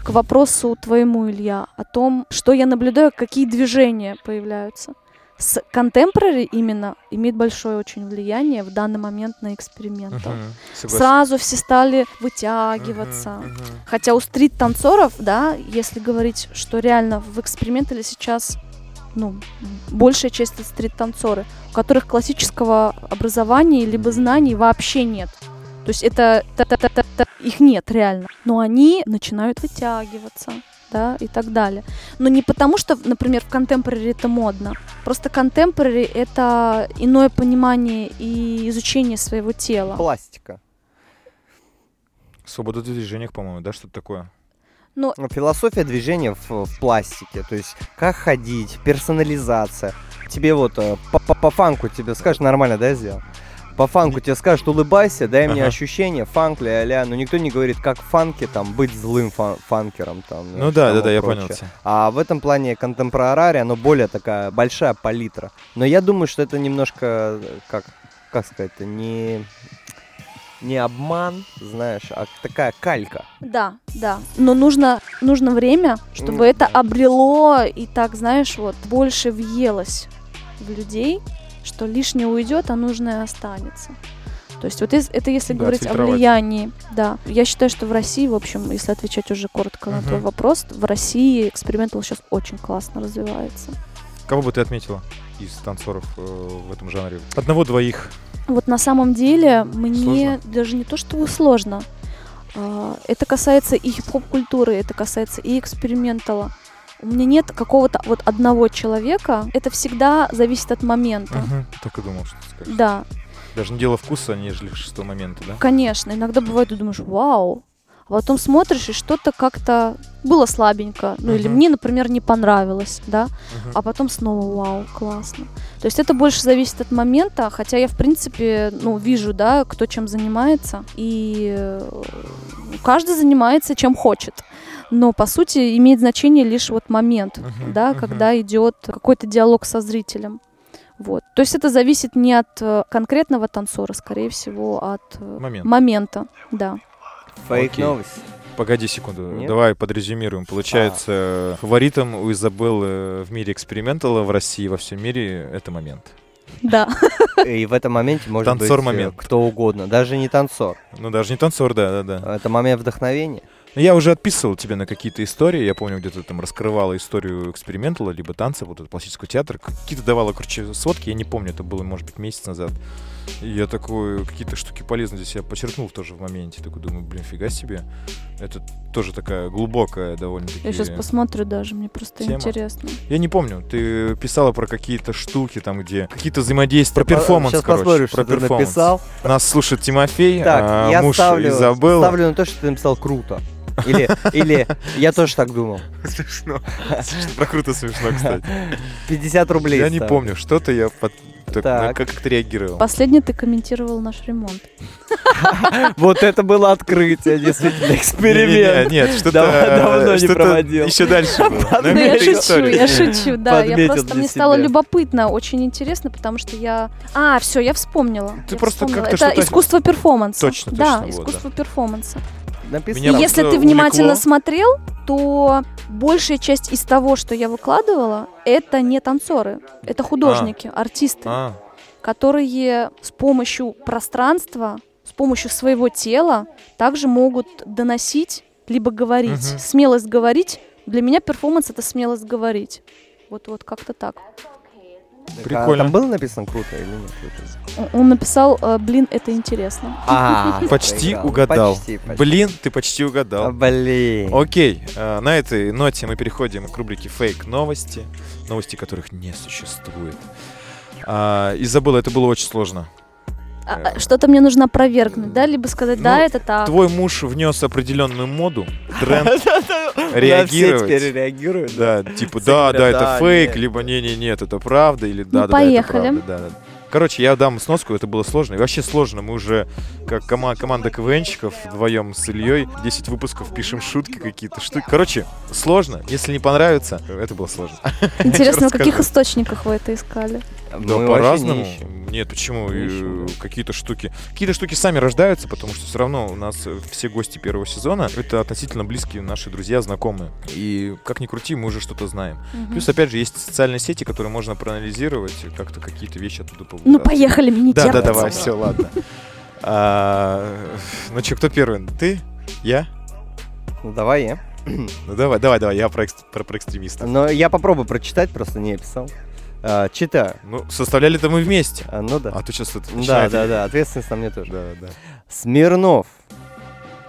К вопросу твоему, Илья, о том, что я наблюдаю, какие движения появляются. С contemporary именно имеет большое очень влияние в данный момент на эксперимент. Мгм. Согласен. Сразу все стали вытягиваться. Мгм, мгм. Хотя у стрит-танцоров, да, если говорить, что реально в экспериментале сейчас, ну, большая часть это стрит-танцоры, у которых классического образования либо знаний вообще нет. То есть это, та- та- та- та- та- их нет реально. Но они начинают вытягиваться, да, и так далее. Но не потому, что, например, в контемпорари это модно. Просто контемпорари — это иное понимание и изучение своего тела. Пластика. Свобода в движениях, по-моему, да, что-то такое. Ну, Философия движения в, в пластике. То есть, как ходить, персонализация. Тебе вот э, по, по- по фанку тебе скажешь, нормально, да, я сделал? По фанку тебе скажут, улыбайся, дай мне Ага. ощущение, фанк ля-ля, но никто не говорит, как в фанке там быть злым фан- фанкером там. Ну да, да, да, я понял. А в этом плане контемпорари, оно более такая большая палитра. Но я думаю, что это немножко, как, как сказать, не, не обман, знаешь, а такая калька. Да, да. Но нужно, нужно время, чтобы М, это да. обрело и так, знаешь, вот больше въелось в людей, что лишнее уйдет, а нужное останется. То есть вот это если Да, говорить о влиянии, да. Я считаю, что в России, в общем, если отвечать уже коротко на Мгм. твой вопрос, в России экспериментал сейчас очень классно развивается. Кого бы ты отметила из танцоров э, в этом жанре? Одного-двоих. Вот на самом деле мне даже не то, что сложно. А, Это касается и хип-хоп культуры, это касается и экспериментала. У меня нет какого-то вот одного человека. Это всегда зависит от момента. Мгм. Так и думал, что ты скажешь. Да, Даже не дело вкуса, нежели шестого момента, да? конечно. Иногда бывает, ты думаешь, вау. А потом смотришь, и что-то как-то было слабенько. Ну или Мгм. мне, например, не понравилось, да. Мгм. а потом снова вау, классно. То есть это больше зависит от момента, хотя я, в принципе, ну, вижу, да, кто чем занимается, и э, каждый занимается чем хочет. Но, по сути, имеет значение лишь вот момент, Мгм, да, мгм. когда идет какой-то диалог со зрителем. Вот. То есть это зависит не от э, конкретного танцора, скорее всего, от э, Момент. момента, да. Фейк Окей. новость. Погоди секунду, Нет? давай подрезюмируем. Получается, фаворитом у Изабеллы в мире экспериментала в России, во всем мире, это момент. Да. И в этом моменте может Танцор быть э, момент. кто угодно, даже не танцор. Ну, даже не танцор, да, да, да. Это момент вдохновения. Ну, Я уже отписывал тебе на какие-то истории. Я помню, где-то там раскрывала историю экспериментала, либо танца, вот этот пластического театра. Какие-то давала, короче, сводки, я не помню, это было, может быть, месяц назад. И я такой, какие-то штуки полезные здесь я подчеркнул тоже в моменте. Такой думаю, блин, фига себе. Это тоже такая глубокая довольно-таки... Я сейчас посмотрю даже, мне просто Тема. интересно. Я не помню, ты писала про какие-то штуки там, где какие-то взаимодействия, про перформанс, Сейчас короче, посмотрим, про что ты перформанс. написал. Нас слушает Тимофей, Так, а, я муж ставлю, Изабелла. ставлю на то, что ты написал круто. Или, или я тоже так думал. Смешно. Про круто смешно, кстати. 50 рублей. Я не помню, что-то я под- так, Так. как реагировал. Последний ты комментировал наш ремонт. Вот это было открытие, действительно, эксперимент. Нет, что-то... Давно не проводил. Еще дальше я шучу, я шучу, да. Я просто, мне стало любопытно, очень интересно, потому что я... А, все, я вспомнила. Ты просто как-то Это искусство перформанса. Точно, Да, точно, вот, искусство перформанса. Написано. Меня если ты внимательно увлекло. смотрел, то большая часть из того, что я выкладывала, это не танцоры, это художники, артисты, А, которые с помощью пространства, с помощью своего тела также могут доносить либо говорить. Мгм. Смелость говорить. Для меня перформанс это смелость говорить. Вот, вот как-то так. А Прикольно. Там было написано круто или нет? Он- Он написал, э, блин, это интересно. А, Почти угадал. Почти, почти. Блин, ты почти А, угадал. Блин. Окей, э, на этой ноте мы переходим к рубрике фейк новости, новости которых не существует. А, Изабелла, это было очень сложно. А, а, Что-то мне нужно опровергнуть, да? Либо сказать, да, Ну, это так. Твой муж внес определенную моду, тренд, Да, все реагировать. теперь реагируют. Да, типа, да, да, это да, фейк, либо не-не, нет, это правда, или да, да, да, это поехали. правда, да, да. Короче, я дам сноску, это было сложно. И вообще сложно. Мы уже, как кома- команда КВНщиков, вдвоем с Ильей, 10 выпусков пишем шутки какие-то штуки. Короче, сложно. Если не понравится, это было сложно. Интересно, в каких источниках вы это искали? Да, по-разному. Нет, почему? И, ищем. Какие-то штуки. Какие-то штуки сами рождаются, потому что все равно у нас э, все гости первого сезона это относительно близкие наши друзья, знакомые. И как ни крути, мы уже что-то знаем. Мгм. Плюс, опять же, есть социальные сети, которые можно проанализировать, и как-то какие-то вещи оттуда Ну, повыдать. поехали, мне не Да, да, терпится. давай, все, ладно. А, Ну что, кто первый? Ты? Я? Ну давай я. Ну давай, давай, давай, я про, экс- про, про экстремистов. Но я попробую прочитать, просто не описал. А, читаю. Ну, составляли-то мы вместе. А, ну да. А то сейчас это Да, да, да, ответственность на мне тоже. Да, да. Смирнов.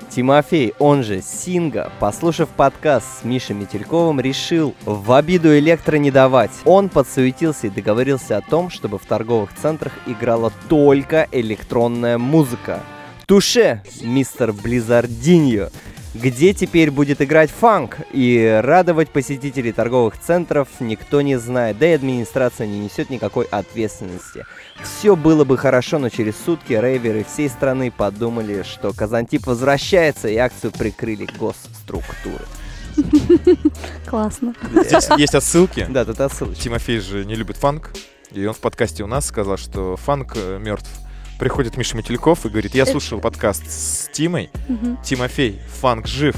Тимофей, он же Синга, послушав подкаст с Мишей Метельковым, решил в обиду электро не давать. Он подсуетился и договорился о том, чтобы в торговых центрах играла только электронная музыка. Туше, мистер Близардиньо, где теперь будет играть фанк и радовать посетителей торговых центров никто не знает, да и администрация не несет никакой ответственности. Все было бы хорошо, но через сутки рейверы всей страны подумали, что Казантип возвращается и акцию прикрыли госструктуры. Классно. Здесь есть отсылки. Да, тут отсылочка. Тимофей же не любит фанк, и он в подкасте у нас сказал, что фанк мертв. Приходит Миша Метельков и говорит, я слушал подкаст с Тимой. Тимофей, фанк жив.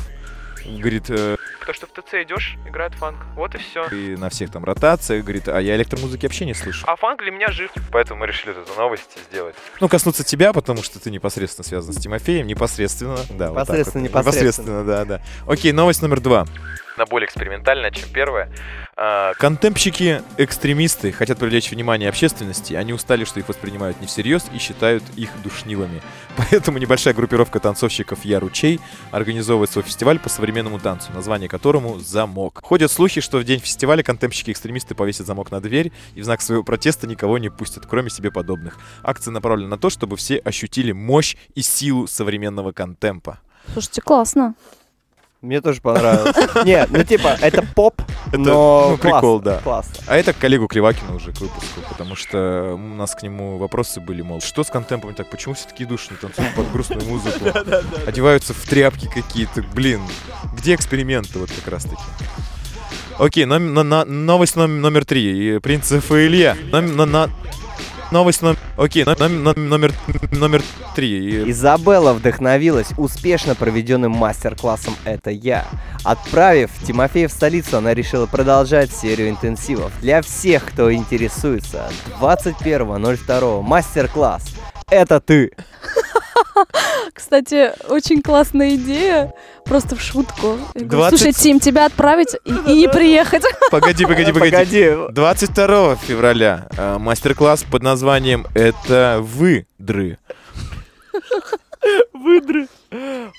Говорит, э, Потому что в ТЦ идешь, играет фанк. Вот и все. и на всех там ротациях, говорит, а я электромузыки вообще не слышу. А фанк для меня жив. Поэтому мы решили эту новость сделать. Ну, коснуться тебя, потому что ты непосредственно связан с Тимофеем, непосредственно, да. вот так Непосредственно, вот. непосредственно. Непосредственно, да, да. Окей, новость номер два. На более экспериментальная, чем первая. А, Контемпщики-экстремисты хотят привлечь внимание общественности. Они устали, что их воспринимают не всерьез и считают их душнилами. Поэтому небольшая группировка танцовщиков «Я ручей» организовывает свой фестиваль по современному танцу, название которому «Замок». Ходят слухи, что в день фестиваля контемпщики-экстремисты повесят замок на дверь и в знак своего протеста никого не пустят, кроме себе подобных. Акция направлена на то, чтобы все ощутили мощь и силу современного контемпа. Слушайте, классно. Мне тоже понравилось. Нет, ну типа, это поп, Это, но ну, прикол, классно, да. Классно. А это коллегу Клевакину уже к выпуску, потому что у нас к нему вопросы были, мол, что с контемпом так, почему все такие душные, танцуют под грустную музыку, одеваются в тряпки какие-то, блин, где эксперименты вот как раз таки? Окей, ном- на- на- новость ном- номер три. Принцев и Илья. На- Новость номер... Окей, ном- ном- номер, номер три. Изабелла вдохновилась успешно проведенным мастер-классом «Это я». Отправив Тимофея в столицу, она решила продолжать серию интенсивов. Для всех, кто интересуется, 21.02 мастер-класс «Это ты». Кстати, очень классная идея. Просто в шутку. Говорю, 20 Слушай, Тим, тебя отправить и, и не приехать. Погоди, погоди, погоди. Погоди. 22 февраля э, мастер-класс под названием «Это выдры». Выдры.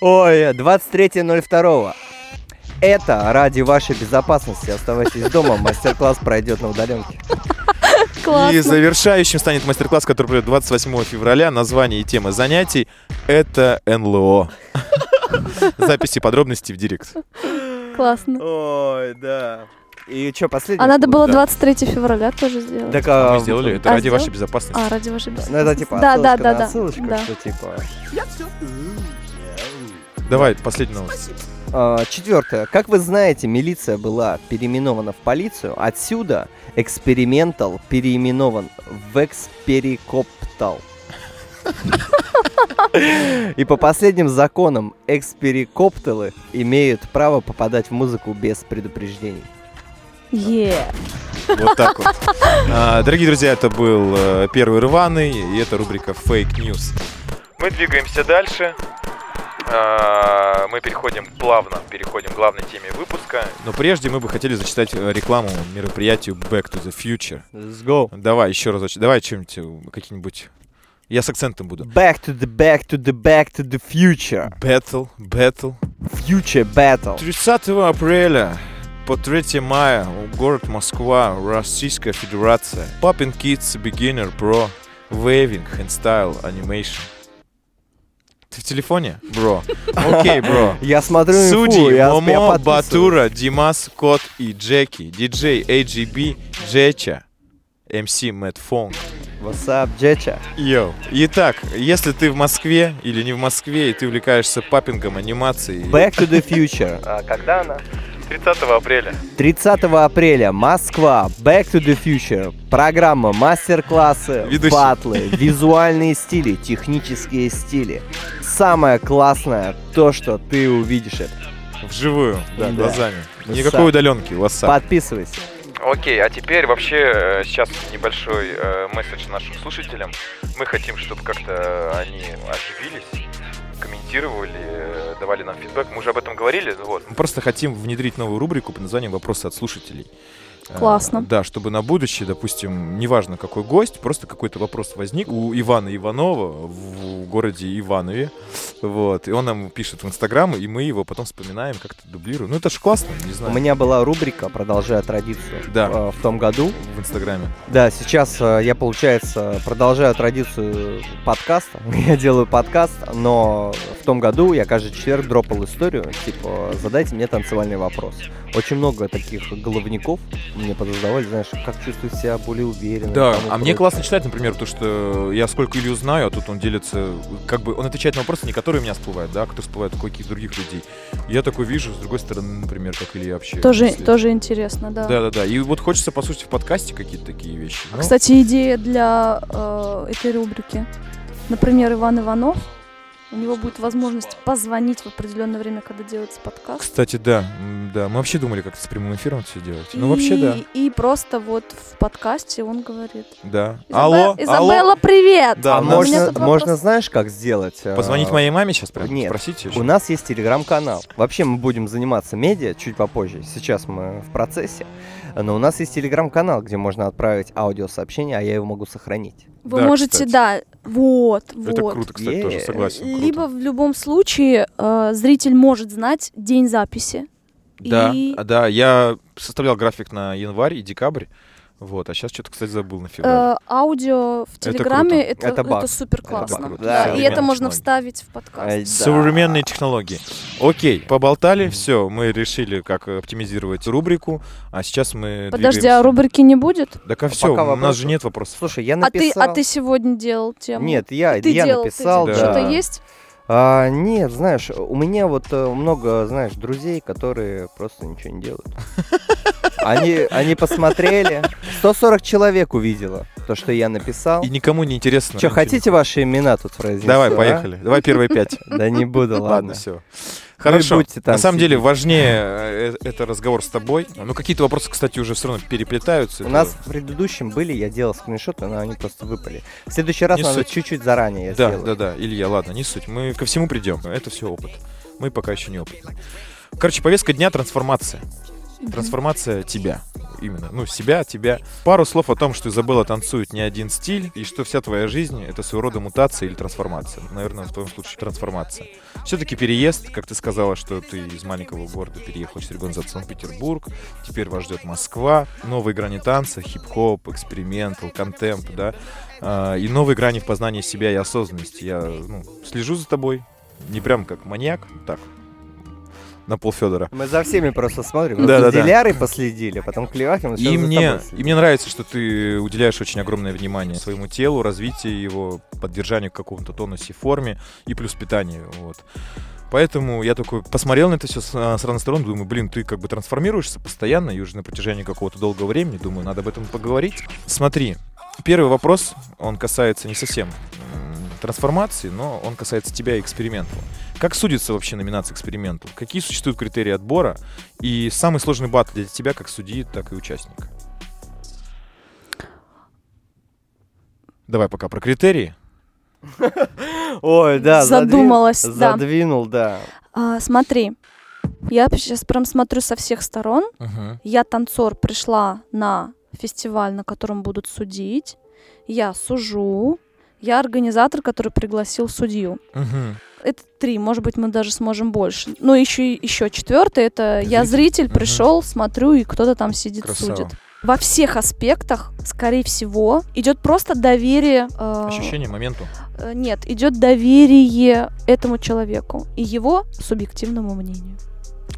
Ой, 23.02. Это ради вашей безопасности. Оставайтесь дома. Мастер-класс пройдет на удаленке. И Классно. завершающим станет мастер-класс, который пройдет 28 февраля. Название и тема занятий — это НЛО. Записи подробности в директ. Классно. Ой, да. И что, последний? А надо было Да. 23 февраля тоже сделать. Так, А а, мы сделали это А, ради сделал? вашей безопасности. А, ради вашей Ну, безопасности. это типа да, да, да, да. отсылочку, да. что типа... Давай, последний новость. А, Четвертое. Как вы знаете, милиция была переименована в полицию. Отсюда экспериментал переименован в эксперикоптал. И по последним законам эксперикопталы имеют право попадать в музыку без предупреждений. Е. Вот так вот. А, Дорогие друзья, это был э, первый рваный, и это рубрика Fake News. Мы двигаемся дальше. А, Мы переходим плавно, переходим к главной теме выпуска. Но прежде мы бы хотели зачитать э, рекламу мероприятию Back to the Future. Let's go. Давай, еще разочек. Давай что-нибудь, э, какие-нибудь... Я с акцентом буду. Back to the back to the back to the future. Battle, battle. Future battle. 30 апреля по 3 мая город Москва, Российская Федерация. Poppin Kids Beginner Pro Waving, Handstyle, Animation. Ты в телефоне? Бро. Окей, бро. Я смотрю инфу, Судьи, я, я Момо. Батура, Димас, Кот и Джеки, диджей AGB, Джеча, МС Мэтт Фонг. What's up, Джеча? Йоу. Итак, если ты в Москве или не в Москве, и ты увлекаешься popping ом, анимацией... Back to the Future. А когда она? 30 апреля. 30 апреля, Москва, Back to the Future. Программа, мастер-классы, батлы, визуальные стили, технические стили. Самое классное, то, что ты увидишь это. Вживую, да, Да. глазами. Никакой удаленки, WhatsApp. Подписывайся. Окей, а теперь вообще э, сейчас небольшой э, месседж нашим слушателям. Мы хотим, чтобы как-то они оживились, комментировали, э, давали нам фидбэк. Мы уже об этом говорили, вот. Мы просто хотим внедрить новую рубрику под названием «Вопросы от слушателей». Э, Классно. Да, чтобы на будущее, допустим, неважно какой гость, просто какой-то вопрос возник у Ивана Иванова в городе Иванове, вот, и он нам пишет в Инстаграм, и мы его потом вспоминаем, как-то дублируем. Ну, это ж классно, не У знаю, меня была рубрика, продолжая традицию, Да. э, в том году. в Инстаграме. Да, сейчас э, я, получается, продолжаю традицию подкаста. Я делаю подкаст, но в том году я каждый четверг дропал историю, типа, задайте мне танцевальный вопрос. Очень много таких головников мне подозревали, знаешь, как чувствовать себя более уверенно. Да, а мне классно читать, например, то, что я сколько Илью знаю, а тут он делится, как бы, он отвечает на вопросы, не которые у меня всплывают, да, а которые всплывают у каких-то других людей. Я такой вижу, с другой стороны, например, как Илья вообще. Тоже, мыслит. тоже интересно, да. Да, да, да. И вот хочется послушать в подкасте какие-то такие вещи. Ну, Кстати, идея для э, этой рубрики. Например, Иван Иванов. У него будет возможность позвонить в определенное время, когда делается подкаст. Кстати, да, да. Мы вообще думали, как с прямым эфиром все делать. Ну, И- вообще, да. И просто вот в подкасте он говорит. Да. «Изабе- Алло, Изабелла, алло. привет! Да, А можно, можно, знаешь, как сделать? Э, Позвонить моей маме сейчас прям, Нет. спросить её, У нас есть телеграм-канал. Вообще мы будем заниматься медиа чуть попозже. Сейчас мы в процессе. Но у нас есть телеграм-канал, где можно отправить аудиосообщение, а я его могу сохранить. Вы Да, можете, кстати. да, вот, Это вот. круто, кстати, тоже Е. согласен. круто. Либо в любом случае э, зритель может знать день записи. Да, и- да, я составлял график на январь и декабрь. Вот, а сейчас что-то, кстати, забыл на февраль. Э, аудио в Это Телеграме это, Это это, супер Это классно. баг. Да, Да, и это можно вставить в подкаст. Да. Современные технологии. Окей, поболтали, все, мы решили, как оптимизировать рубрику, а сейчас мы Подожди, двигаемся. а рубрики не будет? Так а все, пока у нас же нет вопросов. Слушай, я А ты, написал... а ты сегодня делал тему? Нет, я, ты я написал, да. Что-то есть? А, нет, знаешь, у меня вот э, много, знаешь, друзей, которые просто ничего не делают. Они, они посмотрели, 140 человек увидело то, что я написал. И никому не интересно. Что, хотите ваши имена тут произнести? Давай, а? поехали. Давай первые пять. Да не буду, Ладно, ладно. все. Хорошо. будьте там На самом деле важнее э, э, это разговор с тобой. Ну, какие-то вопросы, кстати, уже все равно переплетаются. У нас в предыдущем были, я делал скриншоты, но они просто выпали. В следующий раз надо чуть-чуть заранее Да, да, да, Илья, ладно, не суть. Мы ко всему придем. Это все опыт. Мы пока еще не опытны. Короче, повестка дня трансформация. Трансформация тебя. Именно. Ну, себя, тебя. Пару слов о том, что Изабелла танцует не один стиль, и что вся твоя жизнь — это своего рода мутация или трансформация. Наверное, в твоем случае трансформация. Все-таки переезд, как ты сказала, что ты из маленького города переехал через организацию Санкт-Петербург, теперь вас ждет Москва, новые грани танца, хип-хоп, экспериментал, контемп, да, а, и новые грани в познании себя и осознанности. Я ну, слежу за тобой, не прям как маньяк, так, на пол Федора. Мы за всеми просто смотрим. Да, да, да. Последили, потом Клевахин. И мне, и мне нравится, что ты уделяешь очень огромное внимание своему телу, развитию его, поддержанию к какому-то тонусе, форме и плюс питанию. Вот. Поэтому я такой посмотрел на это все с, а, с разных сторон, думаю, блин, ты как бы трансформируешься постоянно и уже на протяжении какого-то долгого времени, думаю, надо об этом поговорить. Смотри, первый вопрос, он касается не совсем трансформации, но он касается тебя и эксперимента. Как судится вообще номинация эксперименту? Какие существуют критерии отбора? И самый сложный батл для тебя как судьи, так и участника? Давай пока про критерии. Ой, да, задвин- Задумалась, да. Задвинул, да. А, смотри, я сейчас прям смотрю со всех сторон. Я танцор, пришла на фестиваль, на котором будут судить. Я сужу. Я организатор, который пригласил судью. Мгм. Это три, может быть, мы даже сможем больше. Ну, еще, еще четвертый, это я Зритель. зритель, Мгм. пришел, смотрю, и кто-то там сидит, Красава. судит. во всех аспектах, скорее всего, идет просто доверие. э, Ощущение моменту. э, нет, идет доверие этому человеку и его субъективному мнению.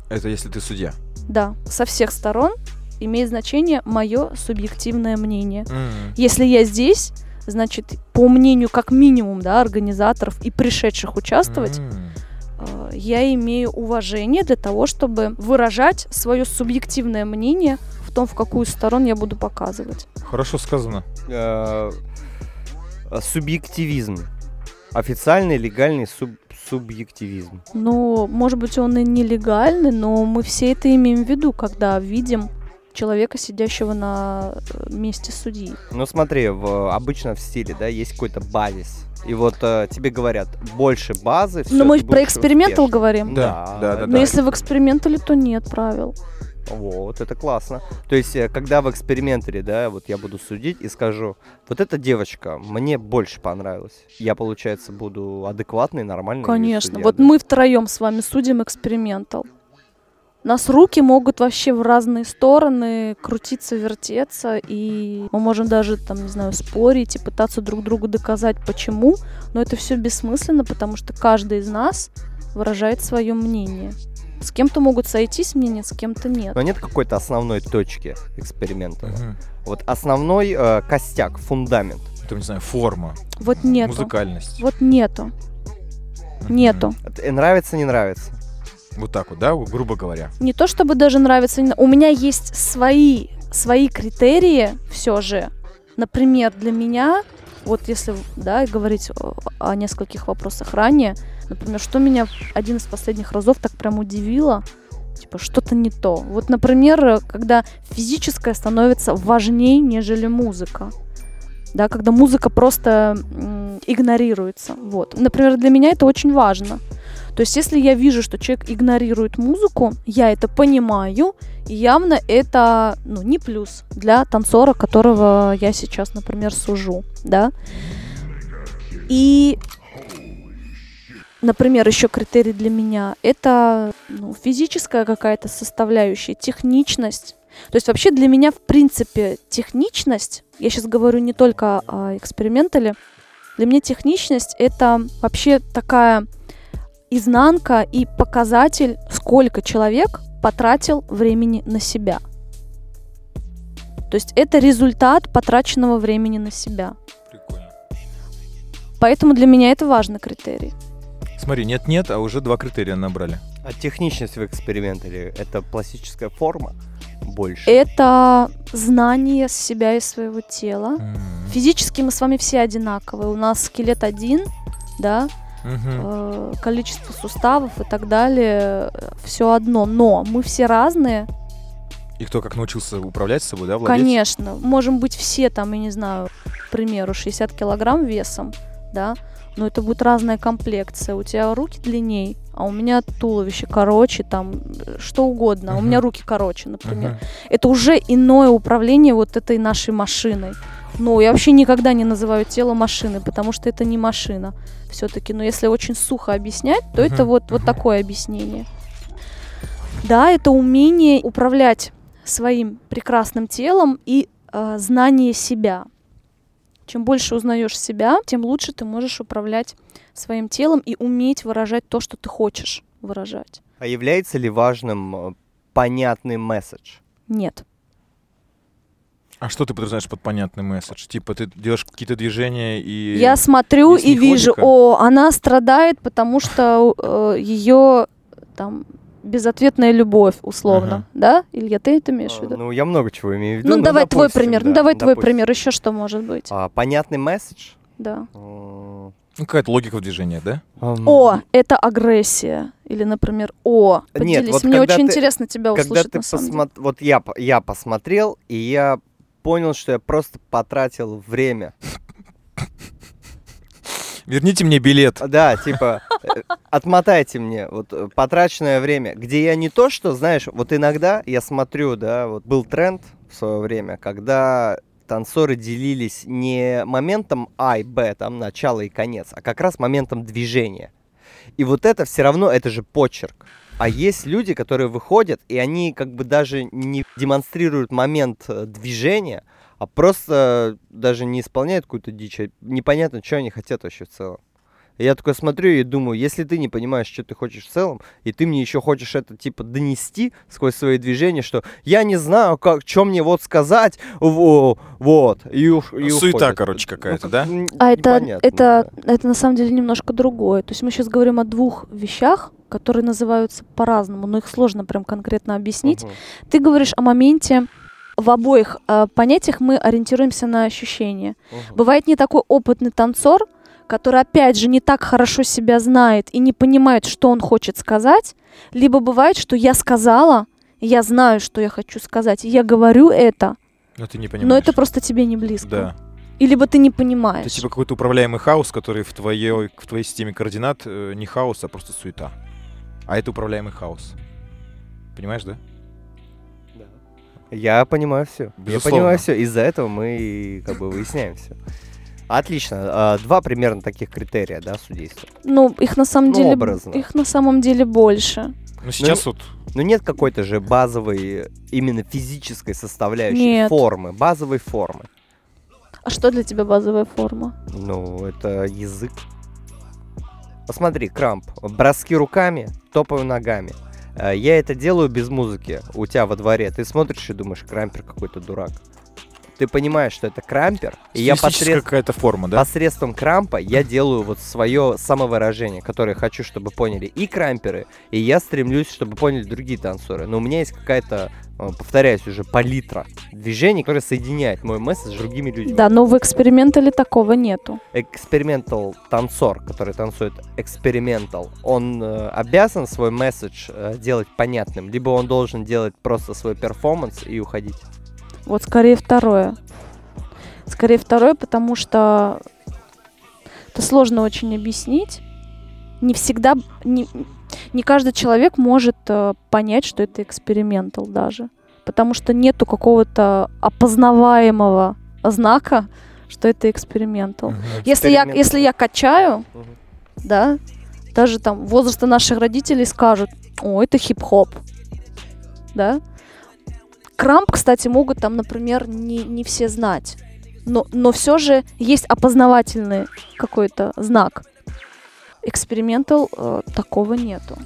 Это если ты судья. Да, со всех сторон имеет значение мое субъективное мнение. М. Если я здесь, значит, по мнению как минимум, да, организаторов и пришедших участвовать, М. э, я имею уважение для того, чтобы выражать свое субъективное мнение в том, в какую сторону я буду показывать. Хорошо сказано. Э, э, Субъективизм. Официальный, легальный суб- субъективизм. Ну, может быть, он и нелегальный, но мы все это имеем в виду, когда видим человека, сидящего на э, месте судьи. Ну смотри, в, обычно в стиле, да, есть какой-то базис. И вот э, тебе говорят, больше базы, но мы ты про экспериментал успешным. говорим. Да, да, да, Но если в экспериментале, то нет правил. Вот, это классно. То есть, э, когда в экспериментере, да, вот я буду судить и скажу, вот эта девочка мне больше понравилась. Я, получается, буду адекватный, нормальный. Конечно. судья, вот да? мы втроем с вами судим экспериментал. Нас руки могут вообще в разные стороны крутиться, вертеться, и мы можем даже, там, не знаю, спорить и пытаться друг другу доказать, почему, но это все бессмысленно, потому что каждый из нас выражает свое мнение. С кем-то могут сойтись мнения, с кем-то нет. Но нет какой-то основной точки эксперимента. Мгм. Вот основной э, костяк, фундамент. Там, не знаю, форма, Вот нету. музыкальность. Вот нету. Нету. Это, э, нравится, не нравится. Вот так вот, да, грубо говоря. не то чтобы даже нравится, у меня есть свои, свои критерии все же. Например, для меня, вот если да, говорить о, нескольких вопросах ранее, например, что меня один из последних разов так прям удивило, типа что-то не то. Вот, например, когда физическое становится важнее, нежели музыка. Да, когда музыка просто игнорируется. Вот. Например, для меня это очень важно. То есть, если я вижу, что человек игнорирует музыку, я это понимаю, и явно это ну, не плюс для танцора, которого я сейчас, например, сужу, да. И, например, еще критерий для меня это ну, физическая какая-то составляющая, техничность. То есть вообще для меня, в принципе, техничность, я сейчас говорю не только о экспериментале, для меня техничность это вообще такая изнанка и показатель, сколько человек потратил времени на себя. То есть это результат потраченного времени на себя. Прикольно. Поэтому для меня это важный критерий. Смотри, нет-нет, а уже два критерия набрали. А техничность в экспериментере — это пластическая форма больше. Это знание себя и своего тела. М. Физически мы с вами все одинаковые. У нас скелет один, да, Э, количество суставов и так далее, все одно. Но мы все разные, И кто как научился управлять собой, да, владеть? Конечно, можем быть все там, я не знаю, к примеру, 60 килограмм весом, да, но это будет разная комплекция. У тебя руки длинней, а у меня туловище короче, там, э, что угодно. а У меня руки короче, например. Мгм. Это уже иное управление вот этой нашей машиной. Ну, я вообще никогда не называю тело машиной, потому что это не машина все-таки. Но если очень сухо объяснять, то это Мгм, вот, вот такое объяснение. Да, это умение управлять своим прекрасным телом и э, знание себя. Чем больше узнаешь себя, тем лучше ты можешь управлять своим телом и уметь выражать то, что ты хочешь выражать. А является ли важным э, понятный месседж? Нет. А что ты подразумеваешь под понятный месседж? Типа ты делаешь какие-то движения и... Я смотрю есть и вижу, о, она страдает, потому что ее там безответная любовь, условно, Ага. да? Илья, ты это имеешь в Э, виду? Ну, я много чего имею в виду. Ну, давай твой допустим, пример. да, ну, давай твой допустим. пример. Еще что может быть? А, понятный месседж? Да. Ну, какая-то логика в движении, да? О, это агрессия. Или, например, о, Нет, поделись. вот Мне когда очень ты- интересно тебя Когда услышать ты на самом деле. посмотрел, вот я, по- я посмотрел, и я понял, что я просто потратил время. Верните мне билет. Да, типа, э, отмотайте мне вот э, потраченное время, где я не то, что, знаешь, вот иногда я смотрю, да, вот был тренд в свое время, когда танцоры делились не моментом А и Б, там начало и конец, а как раз моментом движения. И вот это все равно, это же почерк. А есть люди, которые выходят, и они как бы даже не демонстрируют момент э, движения, а просто даже не исполняют какую-то дичь. а Непонятно, что они хотят вообще в целом. Я такой смотрю и думаю, если ты не понимаешь, что ты хочешь в целом, и ты мне еще хочешь это типа донести сквозь свои движения, что я не знаю, как, что мне вот сказать, во, вот, и, ух- и Суета, уходит. короче, какая-то, как- да? А это, это, да. это на самом деле немножко другое. То есть мы сейчас говорим о двух вещах, которые называются по-разному, но их сложно прям конкретно объяснить. Мгм. Ты говоришь о моменте, в обоих э, понятиях мы ориентируемся на ощущения. Мгм. Бывает не такой опытный танцор, который, опять же, не так хорошо себя знает и не понимает, что он хочет сказать, либо бывает, что я сказала, я знаю, что я хочу сказать, и я говорю это, Но ты не понимаешь. но это просто тебе не близко. Да. И либо ты не понимаешь. Это типа какой-то управляемый хаос, который в твоей, в твоей системе координат э, не хаос, а просто суета. А это управляемый хаос. Понимаешь, да? Я понимаю все. Я Безусловно. понимаю все. Из-за этого мы как бы выясняем все. Отлично. А, Два примерно таких критерия, да, судейства. Ну, их на самом Ну, деле, образно. их на самом деле больше. Ну сейчас вот Но нет какой-то же базовой, именно физической составляющей Нет. формы, базовой формы. А что для тебя базовая форма? Ну, это язык. Посмотри, крамп. Броски руками, топаю ногами. Э, Я это делаю без музыки у тебя во дворе. Ты смотришь и думаешь, крампер какой-то дурак. Ты понимаешь, что это крампер, и я посред- какая-то форма, да? посредством крампа я делаю вот свое самовыражение, которое хочу, чтобы поняли и крамперы, и я стремлюсь, чтобы поняли другие танцоры. Но у меня есть какая-то, повторяюсь уже, палитра движений, которая соединяет мой месседж с другими людьми. Да, но в экспериментале такого нету. экспериментал танцор, который танцует экспериментал, он э, обязан свой месседж э, делать понятным, либо он должен делать просто свой перформанс и уходить. Вот скорее второе. Скорее второе, потому что это сложно очень объяснить. Не всегда, не, не каждый человек может э, понять, что это экспериментал даже. Потому что нету какого-то опознаваемого знака, что это экспериментал. Если я, если я качаю, да, даже там возраста наших родителей скажут, о, это хип-хоп, да. Крамп, кстати, могут там, например, не, не все знать, но, но все же есть опознавательный какой-то знак. Экспериментал э, такого нету.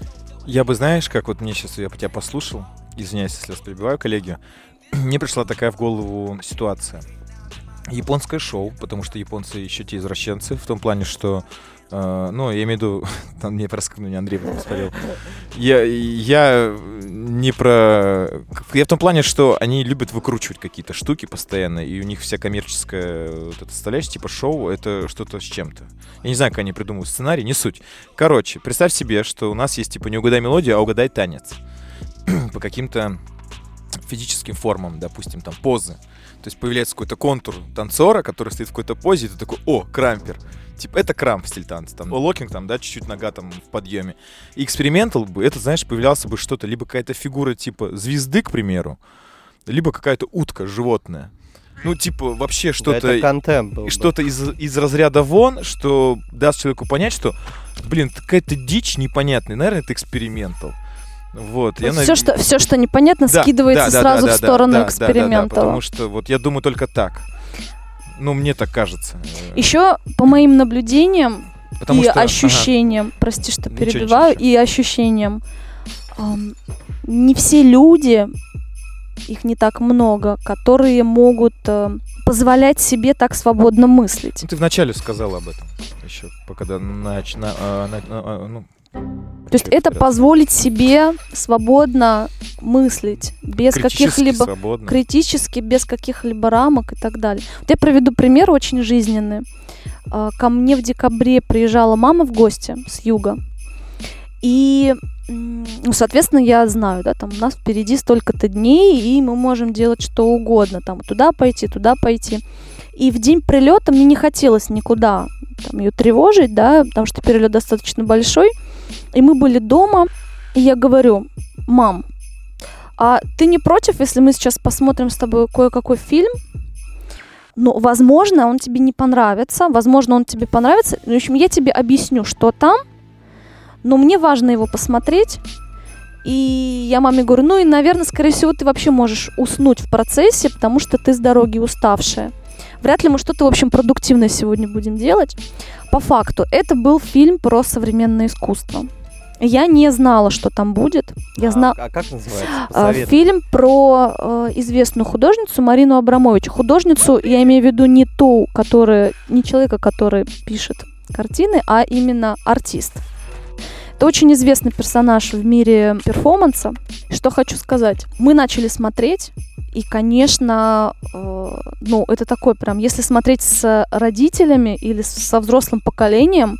Я бы, знаешь, как вот мне сейчас, я тебя послушал, извиняюсь, если вас перебиваю, коллеги, мне пришла такая в голову ситуация. Японское шоу, потому что японцы еще те извращенцы, в том плане, что, э, ну, я имею в виду, там мне просто, ну, не Андрей смотрел, я, я не про... Я в том плане, что они любят выкручивать какие-то штуки постоянно, и у них вся коммерческая вот эта составляющая, типа шоу, это что-то с чем-то. Я не знаю, как они придумывают сценарий, не суть. Короче, представь себе, что у нас есть типа не угадай мелодию, а угадай танец. По каким-то физическим формам, допустим, там позы. То есть появляется какой-то контур танцора, который стоит в какой-то позе, и ты такой, о, крампер. Типа, это крамп стиль танца. Там, locking, там, да, чуть-чуть нога там в подъеме. И experimental бы, это, знаешь, появлялся бы что-то, либо какая-то фигура типа звезды, к примеру, либо какая-то утка, животное. Ну, типа, вообще Да, что-то... это контент был И бы. что-то из, из разряда вон, что даст человеку понять, что, блин, какая-то дичь непонятная. Наверное, это экспериментал. Вот. я все, нав- что, все, что непонятно, Да, скидывается да, да, сразу да, в да, сторону да, да, да, да, экспериментала. потому что вот я думаю только так. Ну, мне так кажется. Еще по моим наблюдениям Потому и что- ага. ощущениям, прости, что Ничего, перебиваю, ничего, и ощущениям, ам, не все люди, их не так много, которые могут э, позволять себе так свободно мыслить. Ну, ты вначале сказал об этом. Еще, пока да, нач- на- а, на- а, ну, То есть это позволить себе свободно мыслить, без каких-либо критически, без каких-либо рамок и так далее. Вот я приведу пример очень жизненный. А, Ко мне в декабре приезжала мама в гости с юга. И, ну, соответственно, я знаю, да, там у нас впереди столько-то дней, и мы можем делать что угодно, там туда пойти, туда пойти. И в день прилета мне не хотелось никуда там, ее тревожить, да, потому что перелет достаточно большой. И мы были дома, и я говорю, мам, а ты не против, если мы сейчас посмотрим с тобой кое-какой фильм? Ну, возможно, он тебе не понравится, возможно, он тебе понравится. В общем, я тебе объясню, что там, но мне важно его посмотреть, И я маме говорю, ну и, наверное, скорее всего, ты вообще можешь уснуть в процессе, потому что ты с дороги уставшая. Вряд ли мы что-то, в общем, продуктивное сегодня будем делать. По факту, это был фильм про современное искусство. Я не знала, что там будет. Я А- знала. А, как называется? А. Фильм про э, известную художницу Марину Абрамович. Художницу, я имею в виду не ту, которая, не человека, который пишет картины, а именно артист. Это очень известный персонаж в мире перформанса. Что хочу сказать. Мы начали смотреть, и, конечно, э, ну, это такой прям, если смотреть с родителями или со взрослым поколением,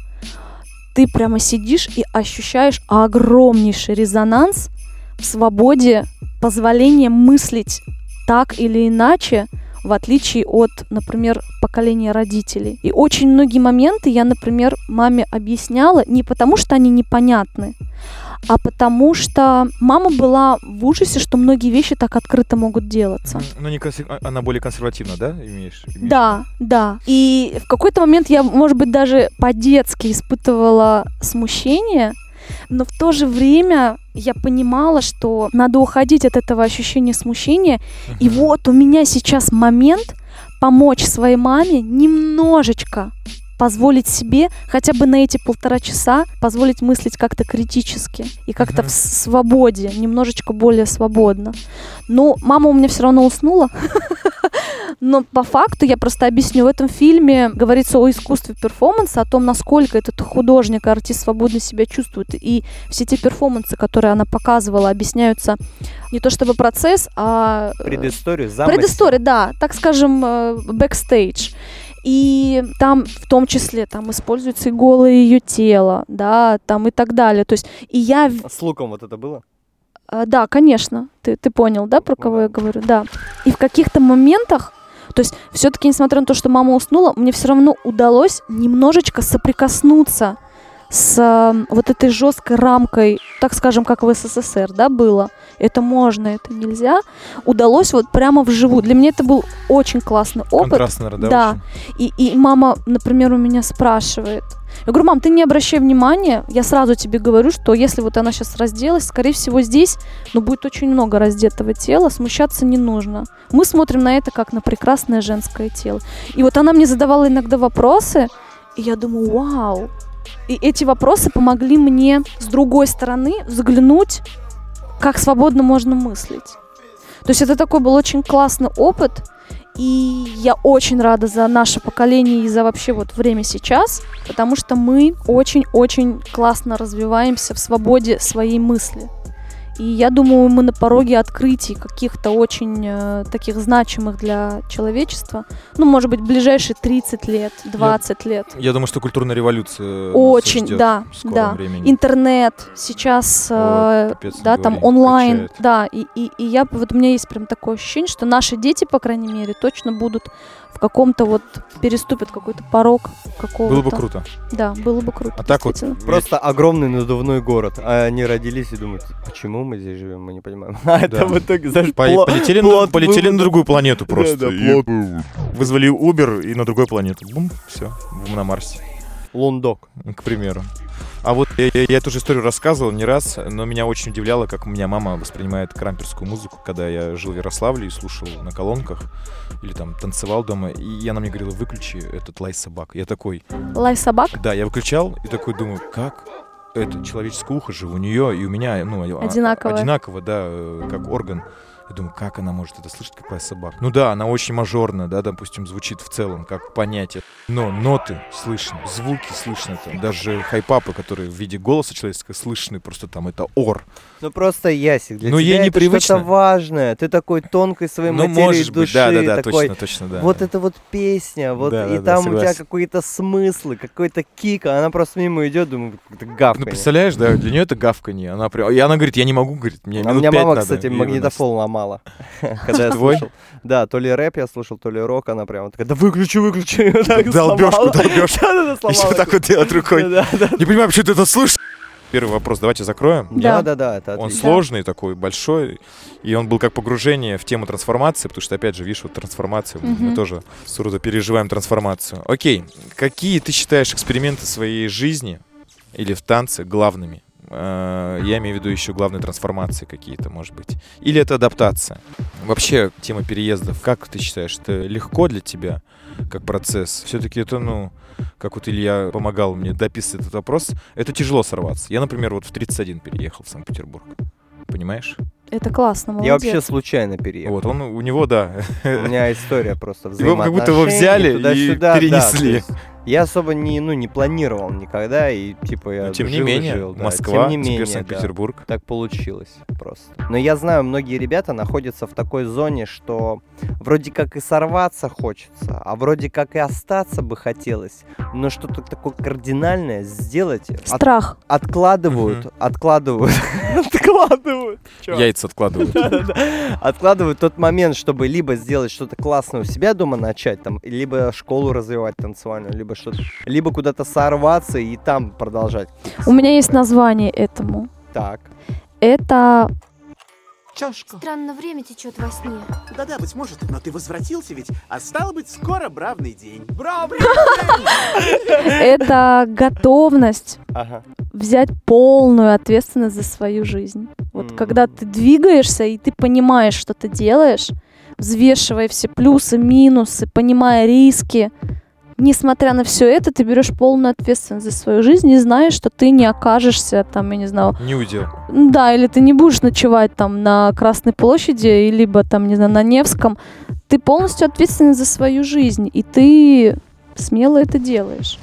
ты прямо сидишь и ощущаешь огромнейший резонанс в свободе позволения мыслить так или иначе, в отличие от, например, поколения родителей. И очень многие моменты я, например, маме объясняла не потому, что они непонятны, а потому что мама была в ужасе, что многие вещи так открыто могут делаться. Ну, не консер- а- она более консервативна, да, имеешь? имеешь Да, да. И в какой-то момент я, может быть, даже по-детски испытывала смущение, но в то же время я понимала, что надо уходить от этого ощущения смущения. И вот у меня сейчас момент помочь своей маме немножечко позволить себе хотя бы на эти полтора часа позволить мыслить как-то критически и как-то Мгм. в свободе, немножечко более свободно. Но мама у меня все равно уснула. Но по факту, я просто объясню, в этом фильме говорится о искусстве перформанса, о том, насколько этот художник, артист свободно себя чувствует. И все те перформансы, которые она показывала, объясняются не то чтобы процесс, а э, Предысторию, замысел. Предыстория, да, так скажем, э, бэкстейдж. И там в том числе там используется и голое ее тело, да, там и так далее. То есть, и я, в- С луком вот это было? э, да, конечно, ты, ты понял, да, про кого Да. я говорю, да. И в каких-то моментах, то есть все-таки, несмотря на то, что мама уснула, мне все равно удалось немножечко соприкоснуться с вот этой жесткой рамкой, так скажем, как в СССР, да, было. Это можно, это нельзя. Удалось вот прямо вживую. Для меня это был очень классный опыт. Контрастно, да? Да. очень? И, и мама, например, у меня спрашивает. Я говорю, мам, ты не обращай внимания, я сразу тебе говорю, что если вот она сейчас разделась, скорее всего, здесь, ну, будет очень много раздетого тела, смущаться не нужно. Мы смотрим на это как на прекрасное женское тело. И вот она мне задавала иногда вопросы, и я думаю, вау. И эти вопросы помогли мне с другой стороны взглянуть, как свободно можно мыслить. То есть это такой был очень классный опыт, и я очень рада за наше поколение и за вообще вот время сейчас, потому что мы очень-очень классно развиваемся в свободе своей мысли. И я думаю, мы на пороге открытий каких-то очень э, таких значимых для человечества. Ну, может быть, ближайшие 30 лет, 20 лет. Я думаю, что культурная революция Очень, ждет да, да. времени. Интернет сейчас, Ой, э, не да, там онлайн, качает. да, и, и, и я, вот у меня есть прям такое ощущение, что наши дети, по крайней мере, точно будут в каком-то вот, переступят какой-то порог какого-то. Было бы круто. Да, было бы круто, А так вот. Просто огромный надувной город. А они родились и думают, почему мы здесь живем, мы не понимаем. А это в итоге, пло- полетели, на, плод полетели на другую планету просто. да. Вызвали Uber и на другую планету. Бум, все, на Марсе, Лундок. к примеру. А вот я, я- я эту же историю рассказывал не раз, но меня очень удивляло, как у меня мама воспринимает крамперскую музыку, когда я жил в Ярославле и слушал на колонках или там танцевал дома, и она мне говорила, выключи этот лай собак. Я такой, Лай собак да, я выключал и такой думаю, как это человеческое ухо же у нее и у меня, ну, а- Одинаковое. одинаково, да, э, как орган. Я думаю, как она может это слышать, как лай собак? Ну да, она очень мажорная, да, допустим, звучит в целом, как понятие. Но ноты слышны, звуки слышны, там, даже хайпапы, которые в виде голоса человеческого слышны, просто там это ор. Ну просто Ясик, для Ну, тебя ей это непривычно. что-то важное. Ты такой тонкой своей ну, материей может быть, души, да-да-да, такой, точно, точно, да. вот да. это вот песня, вот Да, и да, да, там у тебя какие-то смыслы, какой-то кик, а она просто мимо идет, думаю, это Ну, гавканье. представляешь, да, для нее это гавканье. Она прям, и она говорит, я не могу, говорит, мне А у минут меня пять мама, надо». кстати, у магнитофон ломала, когда я слушал. Да, то ли рэп я слушал, то ли рок, она прям такая, да выключи, выключи. и долбёшку. Да-да-да, Еще сломала. так вот делать рукой. Да, да. Не понимаю, почему ты это слушаешь. Первый вопрос давайте закроем. Да. Да-да-да, это Он сложный такой, большой, и он был как погружение в тему трансформации, потому что, опять же, видишь, вот трансформацию, мы Мгм. тоже с Рудо переживаем трансформацию. Окей, какие ты считаешь эксперименты своей жизни или в танце главными? Э, Я имею в виду еще главные трансформации какие-то, может быть. Или это адаптация. Вообще, тема переездов, как ты считаешь, это легко для тебя, как процесс? Все-таки это, ну, как вот Илья помогал мне дописывать этот вопрос, это тяжело сорваться. Я, например, вот в 31 переехал в Санкт-Петербург. Понимаешь? Это классно, молодец. Я вообще случайно переехал. Вот, он, у него, да. У меня история просто Его как будто его взаимоотношений, взяли и да, перенесли. есть я особо не, ну, не планировал никогда, и типа я Но тем не жил и менее, жил, да. Москва, Тем не теперь менее, да. Санкт-Петербург. Так получилось просто. Но я знаю, многие ребята находятся в такой зоне, что вроде как и сорваться хочется, а вроде как и остаться бы хотелось, но что-то такое кардинальное сделать от- Страх. откладывают, Мгм. откладывают, откладывают. Яйца откладывают. Откладывают тот момент, чтобы либо сделать что-то классное у себя дома начать, там, либо школу развивать танцевальную, либо что-то, либо куда-то сорваться и там продолжать. У меня есть название этому. Так. Это Чашка. Странно время течет во сне. Да-да, быть может, но ты возвратился ведь, а стало быть, скоро бравный день. Бравный это готовность взять полную ответственность за свою жизнь. Вот когда ты двигаешься и ты понимаешь, что ты делаешь, взвешивая все плюсы, минусы, понимая риски, несмотря на все это, ты берешь полную ответственность за свою жизнь и знаешь, что ты не окажешься там, я не знаю, Не удел. да, или ты не будешь ночевать там на Красной площади, либо там, не знаю, на Невском. Ты полностью ответственен за свою жизнь, и ты смело это делаешь.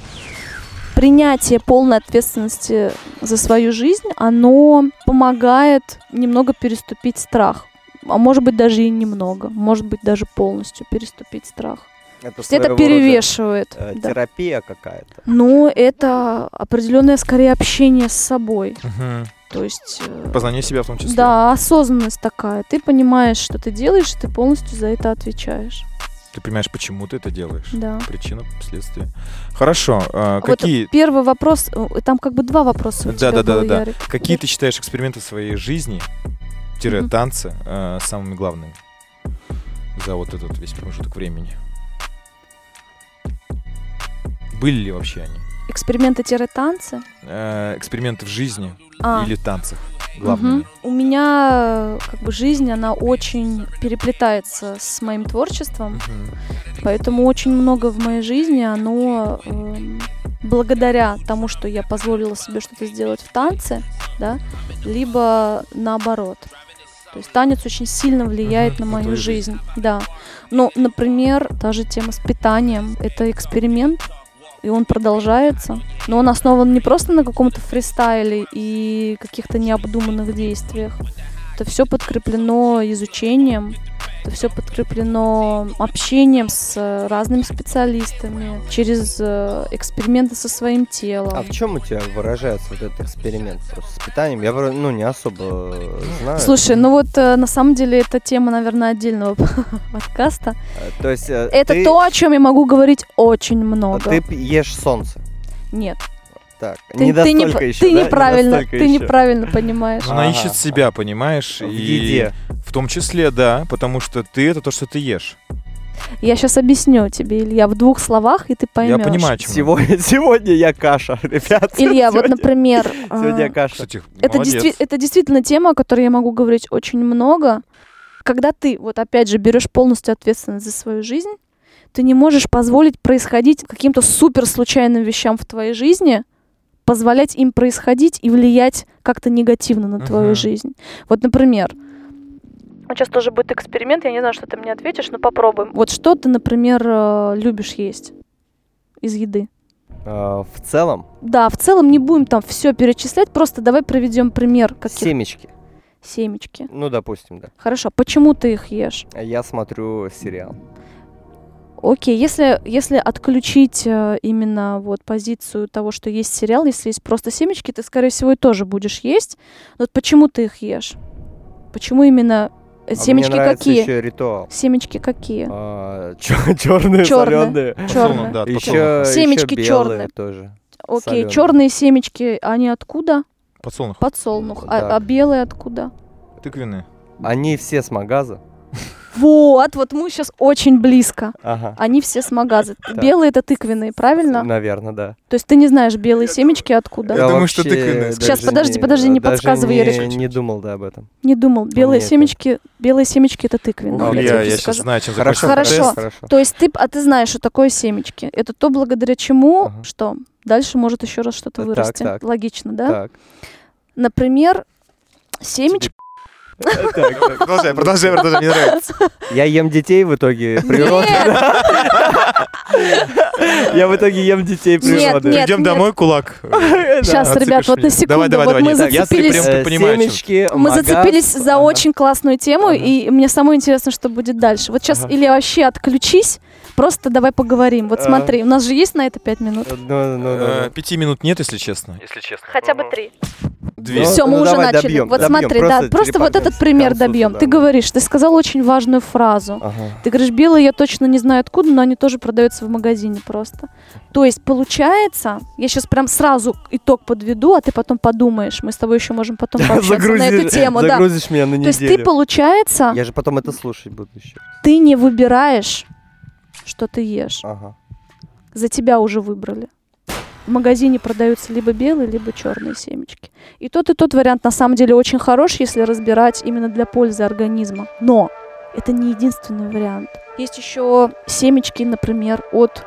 Принятие полной ответственности за свою жизнь, оно помогает немного переступить страх. А может быть даже и немного, может быть даже полностью переступить страх. Это, это своего рода, перевешивает. э, да. терапия какая-то. Но это определенное скорее общение с собой. Мгм. То есть э, Познание себя в том числе. Да, осознанность такая. Ты понимаешь, что ты делаешь, и ты полностью за это отвечаешь. Ты понимаешь, почему ты это делаешь. Да. Причина, следствие. Хорошо. а, Вот какие, Первый вопрос, э, там как бы два вопроса у тебя Да-да-да-да-да. было, Ярик. какие ты считаешь эксперименты в своей жизни, тире танцы, э, самыми главными за вот этот весь промежуток времени? Были ли вообще они? Эксперименты-танцы? Э, эксперименты в жизни А, или танцах главными? мгм. У меня э, как бы жизнь, она очень переплетается с моим творчеством, Мгм. поэтому очень много в моей жизни, оно эм, благодаря тому, что я позволила себе что-то сделать в танце, да, либо наоборот. То есть танец очень сильно влияет Мгм, на мою жизнь. жизнь. Да. Ну, например, та же тема с питанием. Это эксперимент, и он продолжается. Но он основан не просто на каком-то фристайле и каких-то необдуманных действиях. Это все подкреплено изучением, это все подкреплено общением с э, разными специалистами, через э, эксперименты со своим телом. А в чем у тебя выражается вот этот эксперимент просто с питанием? Я ну не особо э, знаю. Слушай, ну вот на самом деле это тема, наверное, отдельного подкаста. То есть Это ты, то, о чем я могу говорить очень много. ты ешь солнце. Нет, Так, ты, не ты, не, еще, ты да? Не неправильно, настолько ты еще. неправильно понимаешь. Она Ага. ищет себя, понимаешь? В и еде. В том числе, да, потому что ты это то, что ты ешь. Я сейчас объясню тебе, Илья, в двух словах, и ты поймешь. Я понимаю, чем. Сегодня, сегодня я каша, ребят. Илья, вот, Сегодня- например, Сегодня я а, каша. Кстати, это, действи- это действительно тема, о которой я могу говорить очень много. Когда ты, вот опять же, берешь полностью ответственность за свою жизнь, ты не можешь позволить происходить каким-то супер случайным вещам в твоей жизни, позволять им происходить и влиять как-то негативно на твою Мгм. жизнь. Вот, например, вот сейчас тоже будет эксперимент, я не знаю, что ты мне ответишь, но попробуем. Вот что ты, например, э, любишь есть из еды? Э, В целом, Да, в целом не будем там все перечислять, просто давай проведем пример каких семечки. семечки. Ну, допустим, да. Хорошо, почему ты их ешь? Я смотрю сериал. Окей, если, если отключить э, именно вот позицию того, что есть сериал, если есть просто семечки, ты, скорее всего, и тоже будешь есть. Но вот почему ты их ешь? Почему именно э, А семечки мне нравится какие? еще ритуал. Семечки какие? черные, Чёрные. соленые. Черные. Да, Еще, Семечки еще чёрные. белые тоже. Окей, соленые. черные семечки, они откуда? Подсолнух. Подсолнух. А, а белые откуда? Тыквенные. Они все с магаза. Вот, вот мы сейчас очень близко. Ага. Они все с магаза. Белые это тыквенные, правильно? Наверное, да. То есть ты не знаешь белые семечки откуда? Я думаю, что тыквенные. Сейчас, подожди, подожди, не даже подсказывай, не- Ярик. Не думал, да, об этом. Не думал. Белые Нет. семечки, белые семечки это тыквенные. Ух, я Я, я сейчас знаю, чем Хорошо, Хорошо. хорошо. То есть ты, а ты знаешь, что такое семечки? Это то, благодаря чему, Ага. что дальше может еще раз что-то Так, вырасти. так. Логично, да? Так. Например, семечки. Продолжай, продолжай, продолжай, мне нравится. Я ем детей в итоге природы. Я в итоге ем детей Нет, природы. нет. Идем домой, кулак. Сейчас, отцепишь ребят, вот на секунду, Давай, давай, мы зацепились, прям Э, мы зацепились за очень классную тему, и мне самое интересно, что будет дальше. Вот сейчас или вообще отключись, просто давай поговорим. Вот А. смотри, у нас же есть на это пять минут? Ну, ну, ну, Э. Пяти минут нет, если честно. Если честно. Хотя бы три. Две. Ну, Все, мы уже начали. вот смотри, да, просто вот этот пример добьем. Ты говоришь, ты сказал очень важную фразу. Ты говоришь, белые я точно не знаю откуда, но они тоже продаются в магазине просто. То есть получается, я сейчас прям сразу итог подведу, а ты потом подумаешь. Мы с тобой еще можем потом пообщаться на эту тему, да. Загрузишь меня на То есть ты, неделю. получается, Я же потом это слушать буду еще. ты не выбираешь, что ты ешь. Ага. За тебя уже выбрали. В магазине продаются либо белые, либо черные семечки. И тот, и тот вариант на самом деле очень хорош, если разбирать именно для пользы организма. Но это не единственный вариант. Есть еще семечки, например, от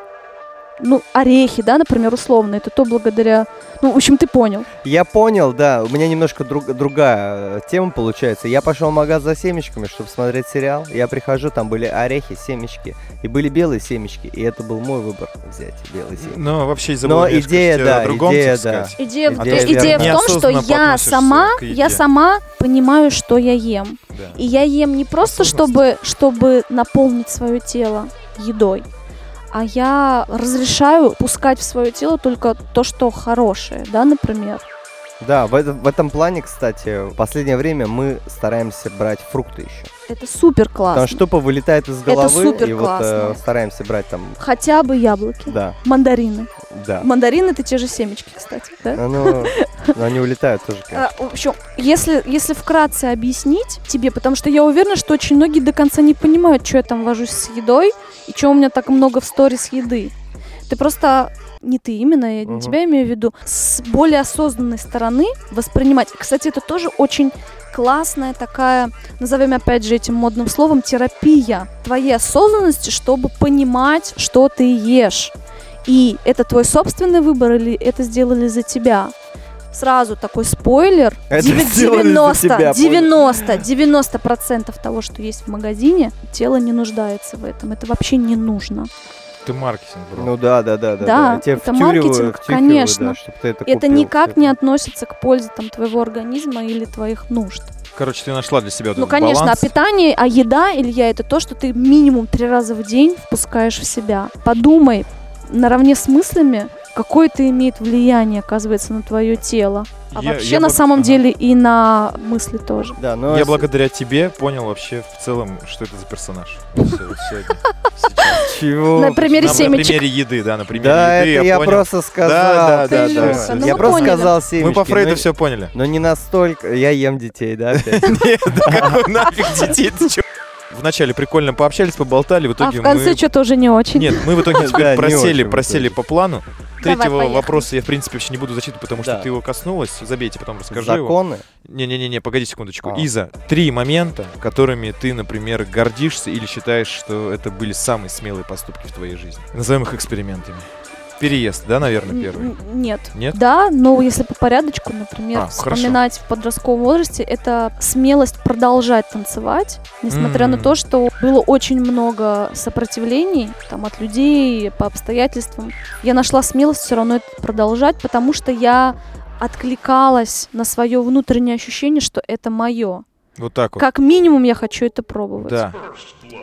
ну, орехи, да, например, условно. Это то благодаря... Ну, в общем, ты понял. Я понял, да. У меня немножко друг- другая э, тема получается. Я пошел в магаз за семечками, чтобы смотреть сериал. Я прихожу, там были орехи, семечки. И были белые семечки. И это был мой выбор взять белые семечки. Но вообще из-за Но идея, да, другом, идея, да. Идея, в- Идея идея в том, что я сама, я сама понимаю, что я ем. Да. И я ем не просто, чтобы, чтобы наполнить свое тело едой, а я разрешаю пускать в свое тело только то, что хорошее, да, например. Да, в, это- в этом плане, кстати, в последнее время мы стараемся брать фрукты еще. Это супер классно. что что-то вылетает из головы, супер и вот э, стараемся брать там, Хотя бы яблоки. да, Мандарины. да. Мандарины это те же семечки, кстати, да? Ну, но они улетают тоже. А, в общем, если, если вкратце объяснить тебе, потому что я уверена, что очень многие до конца не понимают, что я там вожусь с едой и что у меня так много в сторис еды. Ты просто не ты именно, я не Мгм. тебя имею в виду, с более осознанной стороны воспринимать. Кстати, это тоже очень классная такая, назовем опять же этим модным словом, терапия твоей осознанности, чтобы понимать, что ты ешь. И это твой собственный выбор или это сделали за тебя? Сразу такой спойлер. Это Деви- сделали за 90, тебя, понял. 90, 90 процентов того, что есть в магазине, тело не нуждается в этом. Это вообще не нужно. Ты маркетинг, бро. Ну да, да, да, да. Да, Тебя это маркетинг, конечно. да, ты это это купил, никак не относится к пользе там, твоего организма или твоих нужд. Короче, ты нашла для себя Ну, этот конечно, баланс. а питание, а еда, Илья, это то, что ты минимум три раза в день впускаешь в себя. Подумай наравне с мыслями, какое это имеет влияние, оказывается, на твое тело. А Я- вообще, я на бы- самом ага. деле, и на мысли тоже. Да, но Я с- благодаря тебе понял вообще в целом, что это за персонаж. Сейчас. Чего? На примере На- На семечек. примере еды, да, на примере Да, еды, это я просто сказал. да, да, да. Ну, Я просто сказал семечки. Мы по Фрейду но- все поняли. Но не настолько. Я ем детей, да, опять? Нет, да какой нафиг детей, ты чё? Вначале прикольно пообщались, поболтали, в А итоге в конце мы... что-то уже не очень. Нет, мы в итоге теперь просели, просели по плану. Давай, Третьего поехали. вопроса я, в принципе, вообще не буду зачитывать, потому что Да. ты его коснулась. Забейте, потом расскажу его. Законы. Не-не-не, погоди секундочку. А. Иза, три момента, которыми ты, например, гордишься или считаешь, что это были самые смелые поступки в твоей жизни. Назовем их экспериментами. Переезд, да, наверное, первый? Нет. Нет? Да, но если по порядочку, например, А, хорошо. вспоминать в подростковом возрасте, это смелость продолжать танцевать, несмотря на М. то, что было очень много сопротивлений там, от людей, по обстоятельствам. Я нашла смелость все равно это продолжать, потому что я откликалась на свое внутреннее ощущение, что это мое. Вот так вот. Как минимум я хочу это пробовать. Да.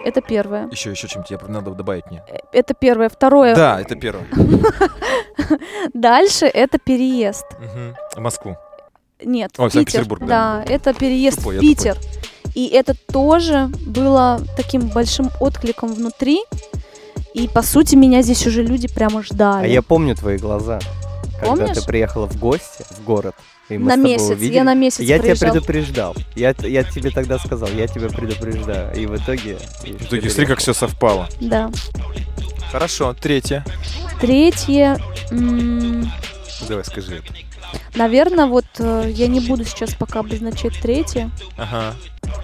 Это первое. Еще, еще чем-то я надо добавить мне. Э, Это первое. Второе. Да, это первое. Дальше это переезд. В Москву. Нет, в Питер. Санкт-Петербург, да. это переезд в Питер. И это тоже было таким большим откликом внутри. И по сути меня здесь уже люди прямо ждали. А я помню твои глаза. Когда Помнишь? ты приехала в гости в город, И мы на с тобой месяц. Я увидели. на месяц Я тебя приезжал. предупреждал. Я, я тебе тогда сказал, я тебя предупреждаю. И в итоге... В итоге, смотри, как все совпало. Да. Хорошо, третье. Третье. м, Давай, скажи это. Наверное, вот э, я не буду сейчас пока обозначать третье. Ага.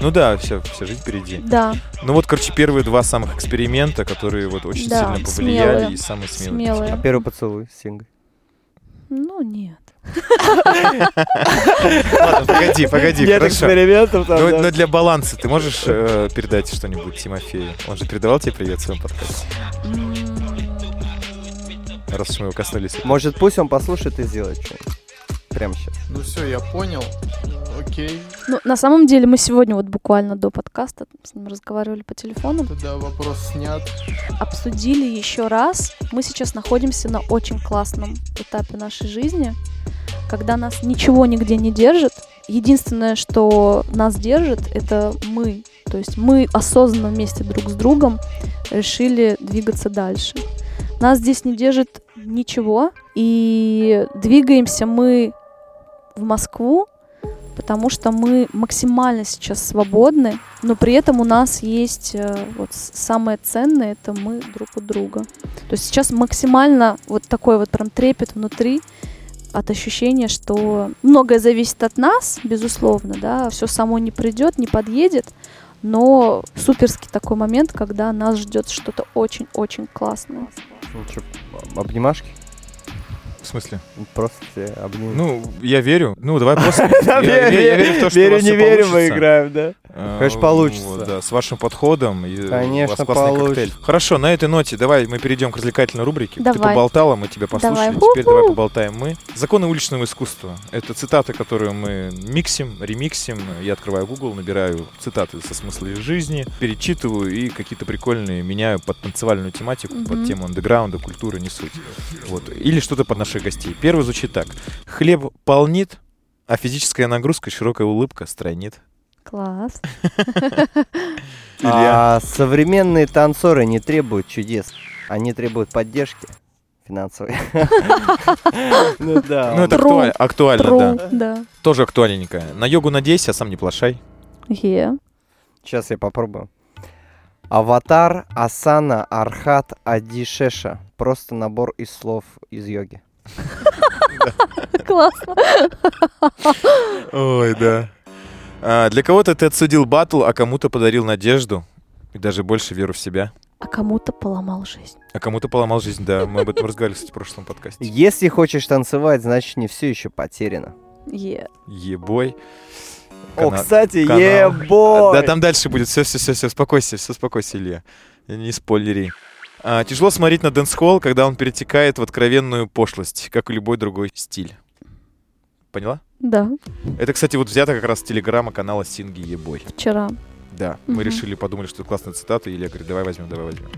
Ну да, все, вся жизнь впереди. Да, Ну вот, короче, первые два самых эксперимента, которые вот очень Да, сильно повлияли смелые. и самые смелые. смелые. Первый поцелуй с Сингой. Ну, нет. Ладно, погоди, погоди, хорошо. экспериментов но для баланса ты можешь э, передать что-нибудь Тимофею? Он же передавал тебе привет в своем подкасте, раз уж мы его коснулись. Может, пусть он послушает и сделает что-нибудь. Прямо сейчас. Ну все, я понял. Окей, Ну, на самом деле, мы сегодня вот буквально до подкаста с ним разговаривали по телефону, тогда вопрос снят. обсудили еще раз. Мы сейчас находимся на очень классном этапе нашей жизни, когда нас ничего нигде не держит. Единственное, что нас держит, это мы. То есть мы осознанно вместе друг с другом решили двигаться дальше. Нас здесь не держит ничего, и двигаемся мы в Москву, потому что мы максимально сейчас свободны, но при этом у нас есть э, вот самое ценное, это мы друг у друга. То есть сейчас максимально вот такой вот прям трепет внутри от ощущения, что многое зависит от нас, безусловно, да, все само не придет, не подъедет, но суперский такой момент, когда нас ждет что-то очень-очень классное. Что, обнимашки? В смысле? Просто обнимем. Ну, я верю. Ну, давай просто. Я верю в то, что верю, не верю, мы играем, да? Э, Конечно, получится. вот, да, с вашим подходом. и у Конечно, вас классный получится. коктейль. Хорошо, на этой ноте давай мы перейдем к развлекательной рубрике. Ты Давай. поболтала, мы тебя послушали. Давай. Теперь давай поболтаем мы. Законы уличного искусства. Это цитаты, которые мы миксим, ремиксим. Я открываю Google, набираю цитаты со смысла из жизни, перечитываю и какие-то прикольные меняю под танцевальную тематику, под Мгм. тему андеграунда, культуры, не суть. Вот. Или что-то под наших гостей. Первый звучит так. Хлеб полнит, а физическая нагрузка, широкая улыбка странит. Класс. А современные танцоры не требуют чудес. Они требуют поддержки финансовой. Ну да. Ну, это актуально, да. Тоже актуальненькая. На йогу надейся, а сам не плашай. Е. Сейчас я попробую. Аватар, Асана, Архат, Адишеша. Просто набор из слов из йоги. Классно. Ой, да. А, для кого-то ты отсудил батл, а кому-то подарил надежду и даже больше веру в себя. А кому-то поломал жизнь. А кому-то поломал жизнь, да. Мы об этом разговаривали, кстати, в прошлом подкасте. Если хочешь танцевать, значит не все еще потеряно. Е. Ебой. О, кстати, ебой! Да, там дальше будет. Все, все, все, все, успокойся, все, успокойся, Илья. Не спойлери. А, тяжело смотреть на дэнс-холл, когда он перетекает в откровенную пошлость, как и любой другой стиль. Поняла? Да, Это, кстати, вот взято как раз с телеграма канала Синги Ебой. вчера. Да, мы Мгм. решили, подумали, что это классная цитата, и Илья говорит, давай возьмем, давай возьмем.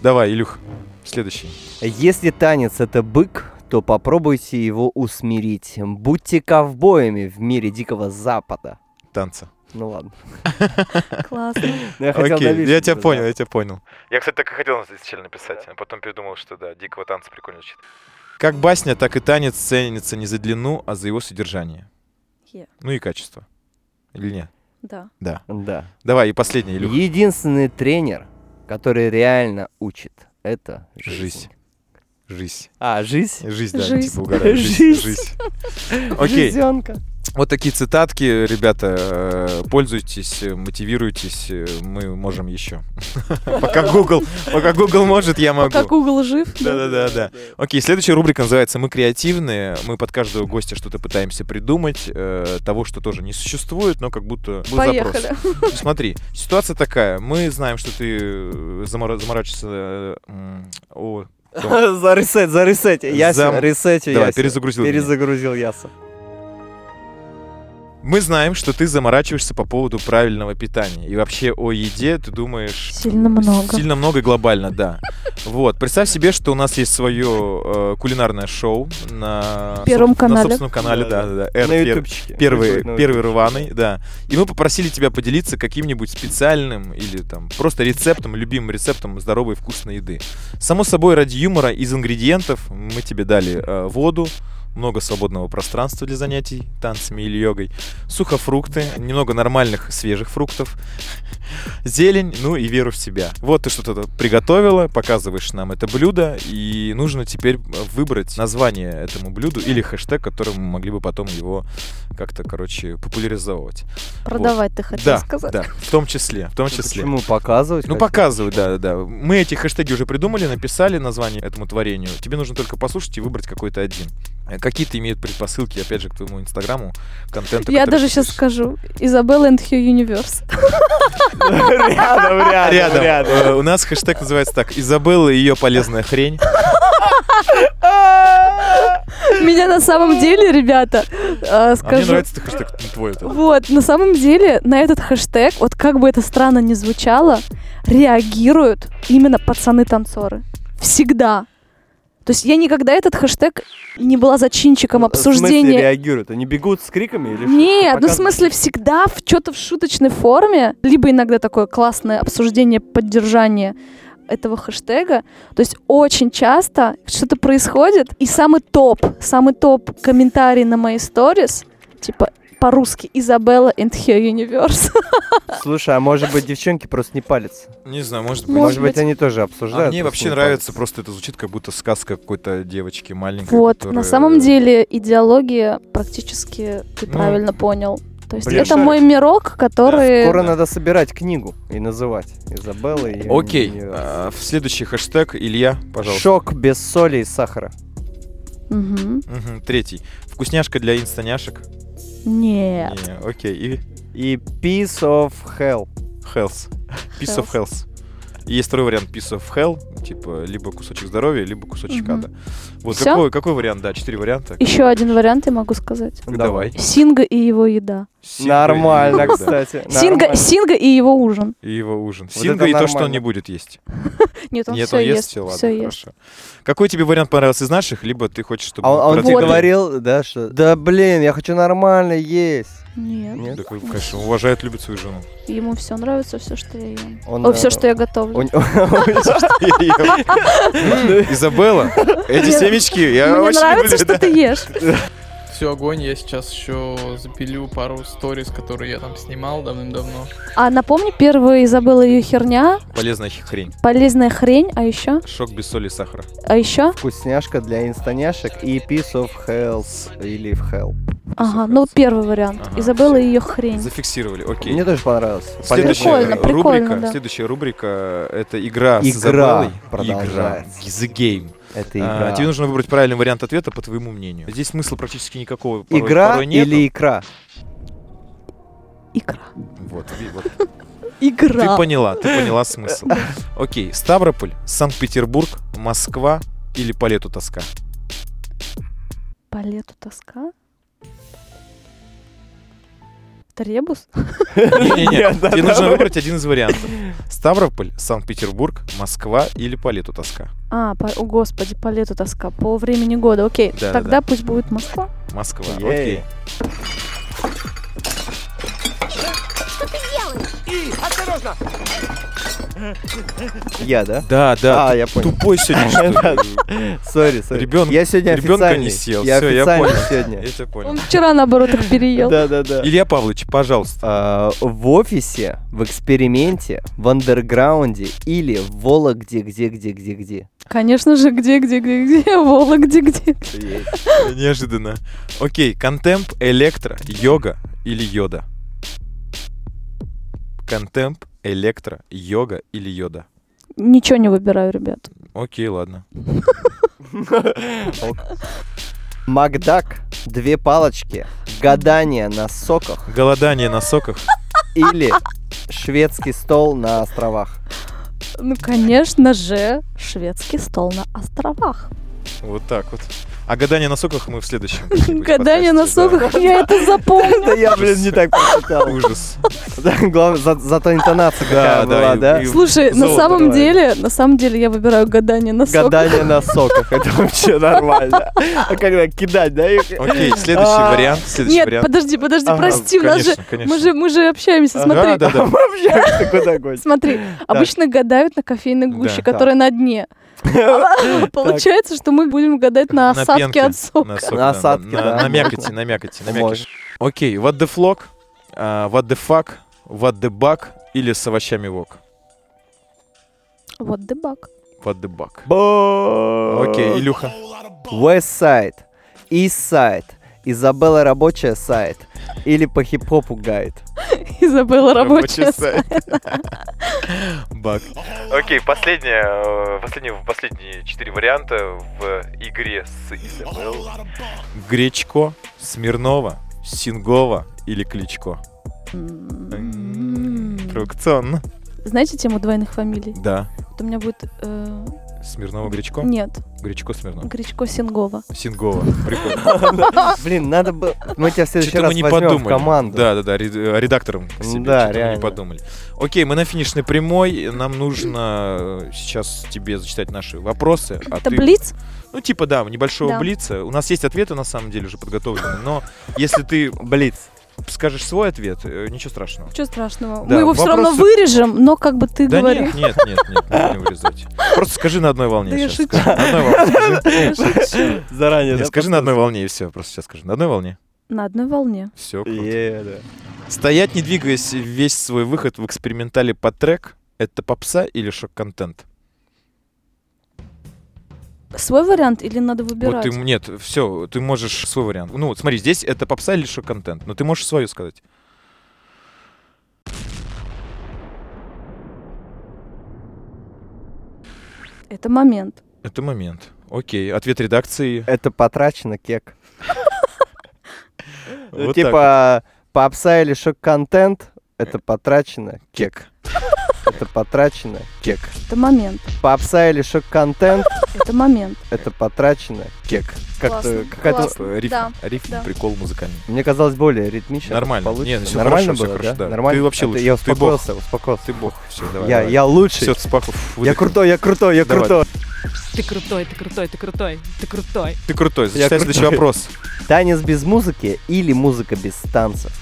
Давай, Илюх, следующий. Если танец это бык, то попробуйте его усмирить. Будьте ковбоями в мире Дикого Запада. Танца. Ну ладно. Классно. Ну, я хотел Окей, я тебя понял, я тебя понял. Я, кстати, так и хотел изначально написать, а потом передумал, что да, дикого танца прикольно звучит. Как басня, так и танец ценится не за длину, а за его содержание. Е. Ну и качество. Или нет? Да. Да. Да. Давай, и последний, Илюх. Единственный тренер, который реально учит, это жизнь. Жизнь. Жизнь. А, жизнь? Жизнь, да, Жизнь. типа угадаю. Жизнь. Жизнь. Жизнь. Окей. Жизненка. Вот такие цитатки, ребята, э, пользуйтесь, э, мотивируйтесь, э, мы можем еще. Пока Google, пока Google может, я могу. Пока Google жив. Да-да-да. Окей, следующая рубрика называется «Мы креативные». Мы под каждого гостя что-то пытаемся придумать, того, что тоже не существует, но как будто был Поехали. запрос. Ну, Смотри, ситуация такая. Мы знаем, что ты замора- заморачиваешься о За ресет, за ресете. Яся, Зам- ресете Давай, перезагрузил. Перезагрузил Яса. Мы знаем, что ты заморачиваешься по поводу правильного питания. И вообще о еде ты думаешь... Сильно много. Сильно много и глобально, да. Вот, представь себе, что у нас есть свое э, кулинарное шоу на, Первом соб- на канале. собственном канале, да, да, да. Р- На ютубчике. Первый, первый рваный, да. И мы попросили тебя поделиться каким-нибудь специальным или там просто рецептом, любимым рецептом здоровой вкусной еды. Само собой, ради юмора из ингредиентов мы тебе дали э, воду, много свободного пространства для занятий танцами или йогой, сухофрукты, немного нормальных свежих фруктов, зелень, ну и веру в себя. Вот ты что-то приготовила, показываешь нам это блюдо, и нужно теперь выбрать название этому блюду или хэштег, которым мы могли бы потом его как-то, короче, популяризовывать. Продавать ты хотел Да, сказать. да, в том числе, в том числе. Почему показывать? Ну, показывай, да, да. Мы эти хэштеги уже придумали, написали название этому творению. Тебе нужно только послушать и выбрать какой-то один. Э, Какие-то имеют предпосылки, опять же, к твоему инстаграму, контенту. Я даже сейчас скажу. Изабелла and her universe. Рядом, рядом, Рядом. Э, У нас хэштег называется так. Изабелла и ее полезная хрень. Меня на самом деле, ребята, э, А мне скажу... нравится этот хэштег ну, твой. это. Вот, на самом деле, на этот хэштег, вот как бы это странно ни звучало, реагируют именно пацаны-танцоры. Всегда. То есть я никогда этот хэштег не была зачинчиком В смысле обсуждения. реагируют? Они бегут с криками или что? Нет, ну в смысле всегда в что-то в шуточной форме, либо иногда такое классное обсуждение, поддержание этого хэштега. То есть очень часто что-то происходит, и самый топ, самый топ комментарий на мои сторис, типа по-русски Изабелла and her universe. Слушай, а может быть девчонки просто не палятся? Не знаю, может быть. Может быть они тоже обсуждают? А мне вообще нравится, просто это звучит, как будто сказка какой-то девочки маленькой. Вот, на которая- самом деле идеология практически ты Ну, правильно понял. То есть блин, это шарик. мой мирок, который... Скоро Да. надо собирать книгу и называть Изабелла и... Окей, а, в следующий хэштег Илья, пожалуйста. Шок без соли и сахара. Мгм. Мгм, Третий. Вкусняшка для инстаняшек. Нет. Не, окей. И И piece of hell. health. Piece of health. И есть второй вариант piece of hell, типа либо кусочек здоровья, либо кусочек Мгм. ада. Вот Всё? какой, какой вариант? Да, четыре варианта. Еще один вариант я могу сказать. Давай. Синга и его еда. Синга Нормально, и- да. кстати. Синга, нормально. Синга и его ужин. И его ужин. Вот Синга и то, что он нормально. не будет есть. Нет, он Нет, все он ест, ест. все, ладно, всё ест. хорошо. Какой тебе вариант понравился из наших, либо ты хочешь, чтобы... А он, а он тебе говорил, да, что... Да блин, я хочу нормально есть. Нет. Нет? Да, конечно, уважает, любит свою жену. Ему все нравится, все, что я ем. Он, О, э, все, что я готовлю. Изабелла, эти Мне- семечки, я Мне очень нравится, люблю, что да. ты ешь. Все, огонь, я сейчас еще запилю пару сториз, которые я там снимал давным-давно. А напомни, первая Изабелла ее херня, Полезная хрень. полезная хрень, а еще, Шок без соли и сахара. а еще, Вкусняшка для инстаняшек и piece of health или в hell. ага, ну первый вариант. Ага, Изабелла и ее хрень. Зафиксировали, окей. Мне тоже понравилось. Следующая Прикольно, прикольно, рубрика, да. следующая рубрика это игра, с Игра Изабеллой. продолжается. Игра. The Game. Это А, игра. тебе нужно выбрать правильный вариант ответа по твоему мнению. Здесь смысла практически никакого порой, Игра порой нету. или икра? Икра. Вот, вот. Ты Игра. поняла, ты поняла смысл. Окей, Ставрополь, Санкт-Петербург, Москва или по лету тоска? По лету тоска? Это ребус? Не-не-не, тебе нужно выбрать один из вариантов. Ставрополь, Санкт-Петербург, Москва или по лету тоска? А, по- о господи, по лету тоска. По времени года, окей. Да, да, Тогда да. пусть будет Москва. Москва, Ей. окей. Я, да? Да, да, А, я понял. тупой сегодня, что? Sorry, sorry. Ребёнка- я сегодня официальный. не съел. Я Всё, я понял. сегодня. Я тебя понял. Он вчера, наоборот, их переел. Да, да, да. Илья Павлович, пожалуйста. А, в офисе, в эксперименте, в андерграунде или в Вологде, где, где, где, где. Конечно же, где, где, где, где, Вологде, где. Неожиданно. Окей, контемп, электро, йога или йода? Контемп, электро, йога или йода? Ничего не выбираю, ребят. Окей, ладно. Макдак, две палочки, гадание на соках Голодание на соках. или шведский стол на островах. Ну, конечно же, шведский стол на островах. Вот так вот. А гадание на соках мы в следующем. Гадание на соках, я это запомню. Да я, блин, не так прочитал. Ужас. Главное, за- зато интонация Да, какая да, была, да? Слушай, на самом деле, на самом деле я выбираю гадание на соках. Гадание на соках, это вообще нормально. А когда кидать, да? Окей, следующий А, вариант. Следующий Нет, подожди, подожди, прости, у нас же, мы же, мы же общаемся, смотри. Да, да, да. Смотри, обычно гадают на кофейной гуще, которая на дне. Получается, что мы будем гадать на осадке от сока. На, осадке, на, мякоти, на мякоти, на мякоти. Окей, what the flock, а, what the fuck, what the bug или с овощами вок? Вот дебаг. What the bug. Окей, Илюха. West Side, East Side, Изабелла рабочая сайт или по хип-хопу гайд. Изабелла рабочая. сайт. Баг. Окей, последнее, э, последние, последние четыре варианта в игре с Изабелл. Гречко, Смирнова, Сингова или Кличко? Провокационно. Знаете тему двойных фамилий? Да. Вот у меня будет... э, Смирнова, Гречко? Нет, Гречко, Смирнова. Гречко Сингова. Сингова. Прикольно. Блин, надо бы... Мы тебя в следующий раз не возьмем подумали. в команду. Да, да, да, ред- редактором к себе. Да, что-то мы реально. не подумали. Окей, мы на финишной прямой. Нам нужно э, сейчас тебе зачитать наши вопросы. а Это Блиц? Ну, типа, да, небольшого Да. блица. У нас есть ответы, на самом деле, уже подготовлены. Но если ты Блиц. Скажешь свой ответ, э, ничего страшного. Ничего страшного. Да, Мы его все равно вырежем, но как бы ты Да говорил. нет, нет, нет, нет, не вырезать. Просто скажи на одной волне Да я шучу. Заранее, скажи на одной волне и все. Просто сейчас скажи. На одной волне. На одной волне. Все, круто. Стоять, не двигаясь весь свой выход в экспериментале под трек, это попса или шок-контент? Свой вариант или надо Вот выбирать? ты, нет, все, ты можешь свой вариант. Ну, вот смотри, здесь это попса или шок-контент, но ты можешь свою сказать. Это момент. Это момент. Окей, ответ редакции. Это потрачено кек. Вот Типа, попса или шок-контент, это потрачено кек. Это потрачено кек. Это момент. Попса или шок-контент, Это момент. это потрачено кек. Как-то какая-то... вот. Рифм, Да, рифм да. прикол музыкальный. Мне казалось более ритмично. Нормально. получится. Не, всё Нормально хорошо, было, хорошо, да? да. Нормально? Ты вообще Это лучше. Я Ты бог. успокоился, успокоился. Ты бог. Все, давай. Я, я лучший. Все, спахов. Я крутой, я крутой, я Давай. крутой. Ты крутой, ты крутой, ты крутой, ты крутой. Ты крутой. Зачитай следующий вопрос. Танец без музыки или музыка без танцев?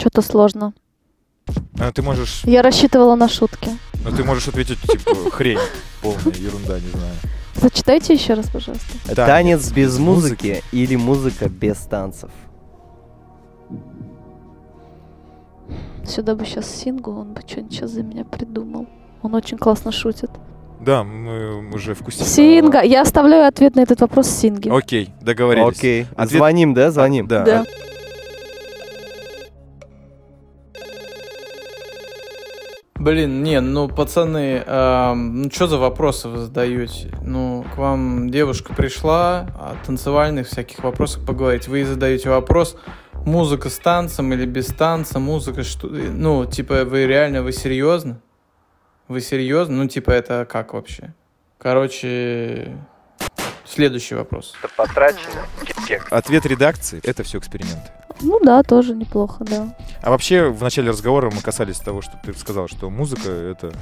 Что-то сложно. А, ты можешь, Я рассчитывала на шутки. ну, ты можешь ответить типа хрень, полная ерунда, не знаю. Зачитайте еще раз, пожалуйста. Танец без музыки или музыка без танцев? Сюда бы сейчас Сингу, он бы что-нибудь сейчас за меня придумал. Он очень классно шутит. Да, мы уже вкусили. Синга! Я оставляю ответ на этот вопрос Синге. Окей, договорились. Окей. Ответ- Звоним, да? Звоним. Да. Да. Блин, не, ну, пацаны, ну, что за вопросы вы задаете? Ну, к вам девушка пришла, о танцевальных всяких вопросах поговорить. Вы задаете вопрос, музыка с танцем или без танца, музыка что... Ну, типа, вы реально, вы серьезно? Вы серьезно? Ну, типа, это как вообще? Короче, следующий вопрос. Это потрачено. Ответ редакции — это все эксперименты. Ну да, тоже неплохо, да. А вообще, в начале разговора мы касались того, что ты сказал, что музыка — это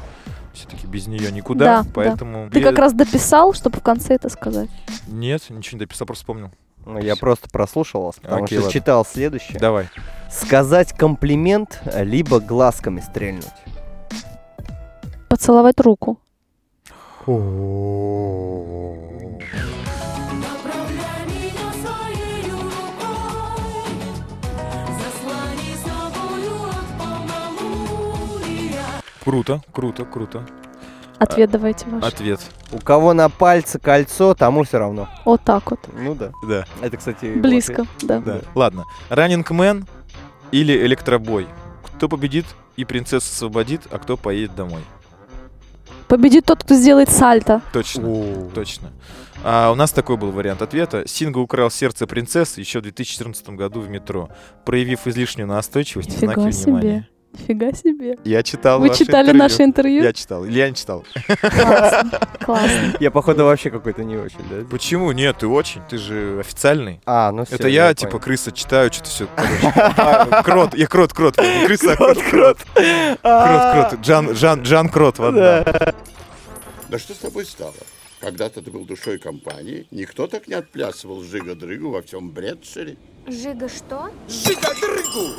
все-таки без нее никуда, Да, да. поэтому... Ты бе- как раз дописал, чтобы в конце это сказать. Нет, ничего не дописал, просто вспомнил. Ну, Я просто прослушал вас, потому Окей, что ладно. читал следующее. Давай. Сказать комплимент, либо глазками стрельнуть. Поцеловать руку. Круто, круто, круто. Ответ давайте ваш. Ответ. У кого на пальце кольцо, тому все равно. Вот так вот. Ну да. Да, Это, кстати, Близко, да. да. Ладно. Running Man или Электробой? Кто победит и принцесса освободит, а кто поедет домой? Победит тот, кто сделает сальто. Точно. Точно. А у нас такой был вариант ответа. Синга украл сердце принцессы еще в 2014 году в метро, проявив излишнюю настойчивость и знаки себе. внимания. Нифига себе. Я читал Вы читали интервью. наше интервью? Я читал. Или я не читал. Классно. Классно. Я, походу, вообще какой-то не очень, да? Почему? Нет, ты очень. Ты же официальный. А, ну все. Это я, типа, крыса, читаю что-то все. Крот. Я крот, крот. Не крыса, а крот, крот. Крот, крот. Джан, Джан, Джан Крот. вот, да. Да что с тобой стало? Когда-то ты был душой компании, никто так не отплясывал жига-дрыгу во всем Бредшере. Жига что? Жига-дрыгу!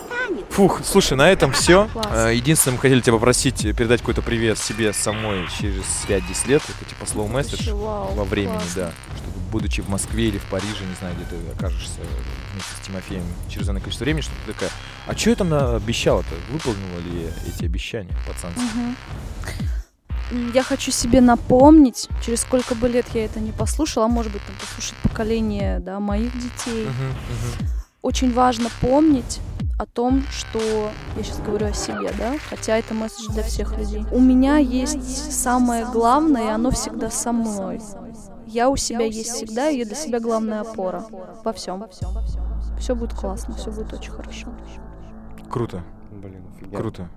Фух, слушай, на этом все. Класс. Единственное, мы хотели тебя попросить передать какой-то привет себе самой через 5-10 лет. Это типа slow message Вау, во времени, классно. да. Чтобы, будучи в Москве или в Париже, не знаю, где ты окажешься вместе с Тимофеем через данное количество времени, что ты такая, а что я там обещала-то? Выполнила ли я эти обещания, пацанцы? Мгм. Я хочу себе напомнить, через сколько бы лет я это не послушала, а может быть, там послушать поколение да, моих детей. Мгм, мгм. Очень важно помнить о том, что я сейчас говорю о себе, да, хотя это месседж для всех людей. У меня есть самое главное, и оно всегда со мной. Я у себя есть всегда, и я для себя главная опора во всем. Все будет классно, все будет очень хорошо. Круто, Блин, офигенно. круто.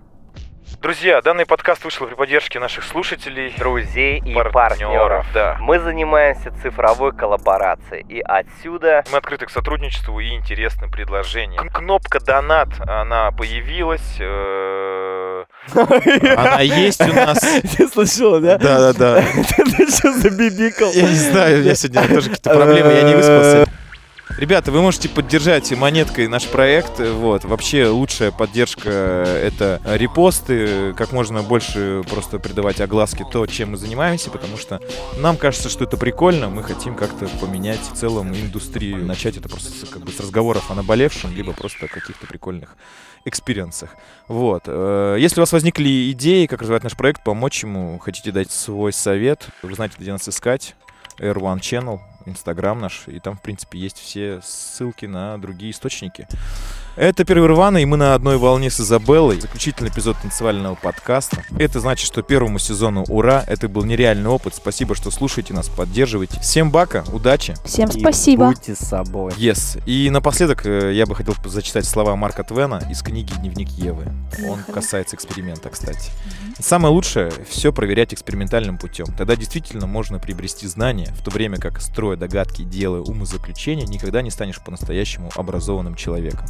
Друзья, данный подкаст вышел при поддержке наших слушателей, Друзей и партнеров. партнеров. Да. Мы занимаемся цифровой коллаборацией, и отсюда Мы открыты к сотрудничеству и интересным предложениям. Кнопка донат, она появилась. э, Она есть у нас. Ты слышал, да? Да-да-да. Ты что забибикал? Я не знаю, у меня сегодня тоже какие-то проблемы, я не выспался. Ребята, вы можете поддержать монеткой наш проект. Вот. Вообще лучшая поддержка — это репосты, как можно больше просто придавать огласке то, чем мы занимаемся, потому что нам кажется, что это прикольно, мы хотим как-то поменять в целом индустрию, начать это просто с, как бы с разговоров о наболевшем, либо просто каких-то прикольных экспириенсах. Вот. Э, Если у вас возникли идеи, как развивать наш проект, помочь ему, хотите дать свой совет, вы знаете, где нас искать. R1 Channel, Инстаграм наш, и там, в принципе, есть все ссылки на другие источники. Это первый Рвана, и мы на одной волне с Изабеллой. Заключительный эпизод танцевального подкаста. Это значит, что первому сезону ура, это был нереальный опыт. Спасибо, что слушаете нас, поддерживаете. Всем бака, удачи. Всем И спасибо. Будьте с собой. Yes. И напоследок э, я бы хотел зачитать слова Марка Твена из книги «Дневник Евы». Он касается эксперимента, кстати. Самое лучшее — все проверять экспериментальным путем. Тогда действительно можно приобрести знания, в то время как, строя догадки, делая умозаключения, никогда не станешь по-настоящему образованным человеком.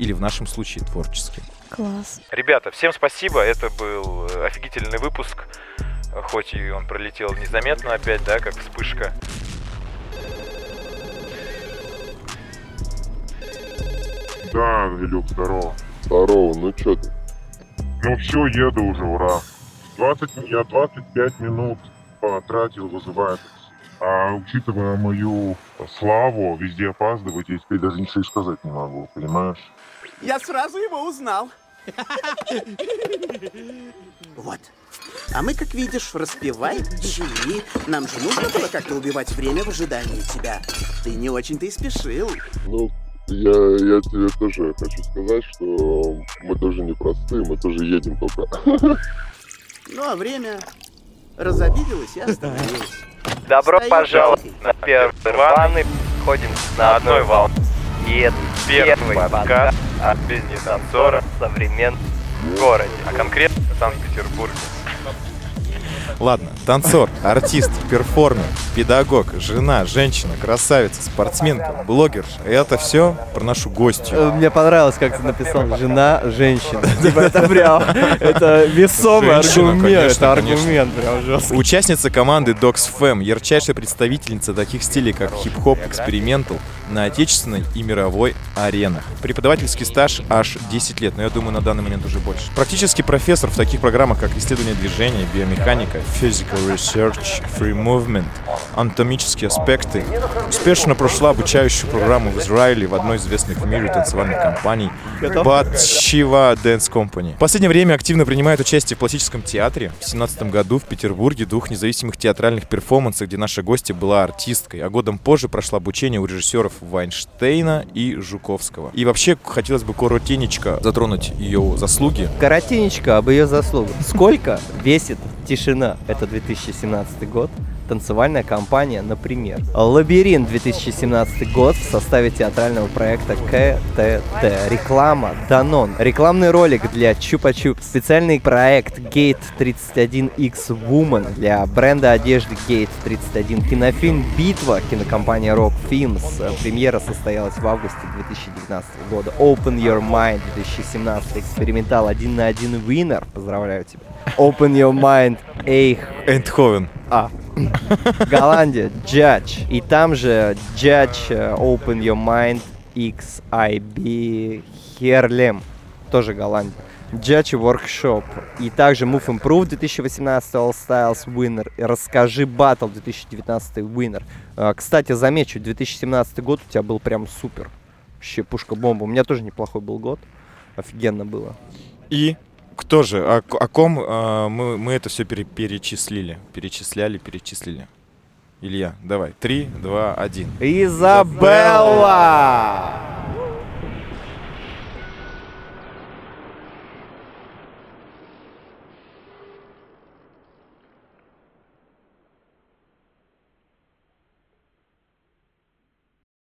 Или в нашем случае творческим. Класс. Ребята, всем спасибо. Это был э, офигительный выпуск. Хоть и он пролетел незаметно опять, да, как вспышка. Да, Илюх, здорово. Здорово, ну чё ты? Ну все, еду уже, ура. 20, я 25 минут потратил, вызывая такси. А учитывая мою славу, везде опаздывать, я теперь даже ничего и сказать не могу, понимаешь? Я сразу его узнал. Вот. А мы, как видишь, распеваем чаи. Нам же нужно было как-то убивать время в ожидании тебя. Ты не очень-то и спешил. Ну, я, я тебе тоже хочу сказать, что мы тоже не простые, мы тоже едем только. Ну, а время разобиделось и остановилось. Добро пожаловать на первый Рваный. Ходим на одной волне. И это Первый подкаст о жизни танцора в современном городе. а конкретно в Санкт-Петербурге. Ладно, танцор, артист, перформер, педагог, жена, женщина, красавица, спортсменка, блогер. Это все про нашу гостью. Э, Мне понравилось, как ты написал «жена, женщина». Типа это прям, это весомый аргумент, это аргумент прям жесткий. Участница команды Dogs Fam, ярчайшая представительница таких стилей, как хип-хоп, экспериментал на отечественной и мировой аренах. Преподавательский стаж аж 10 лет, но я думаю, на данный момент уже больше. Практически профессор в таких программах, как исследование движения, биомеханика, physical research, free movement, анатомические аспекты. Успешно прошла обучающую программу в Израиле в одной из известных в мире танцевальных компаний Батшива Dance Company. В последнее время активно принимает участие в пластическом театре. В 2017 году в Петербурге двух независимых театральных перформансах, где наша гостья была артисткой, а годом позже прошла обучение у режиссеров Вайнштейна и Жуковского. И вообще хотелось бы коротенечко затронуть ее заслуги. Коротенечко об ее заслугах. Сколько весит тишина? Это 2017 год. Танцевальная компания, например. Лабиринт 2017 год в составе театрального проекта КТТ. Реклама Данон. Рекламный ролик для Чупа-Чуп. Специальный проект Gate 31X Woman для бренда одежды Gate 31. Кинофильм Битва. Кинокомпания Rock Films. Премьера состоялась в августе 2019 года. Open Your Mind 2017. Экспериментал один на один Winner. Поздравляю тебя. Open Your Mind Эйх Эндховен. а. Голландия, Judge. И там же Judge э, Open Your Mind XIB Херлем. тоже Голландия. Judge Workshop. И также Move Improve 2018 All Styles Winner. И Расскажи Battle 2019 Winner. А, Кстати, замечу, 2017 год у тебя был прям супер. Вообще пушка-бомба. У меня тоже неплохой был год. Офигенно было. И кто же, о, к- о ком э, мы, мы это все перечислили? Перечисляли, перечислили. Илья, давай. Три, два, один. Изабелла!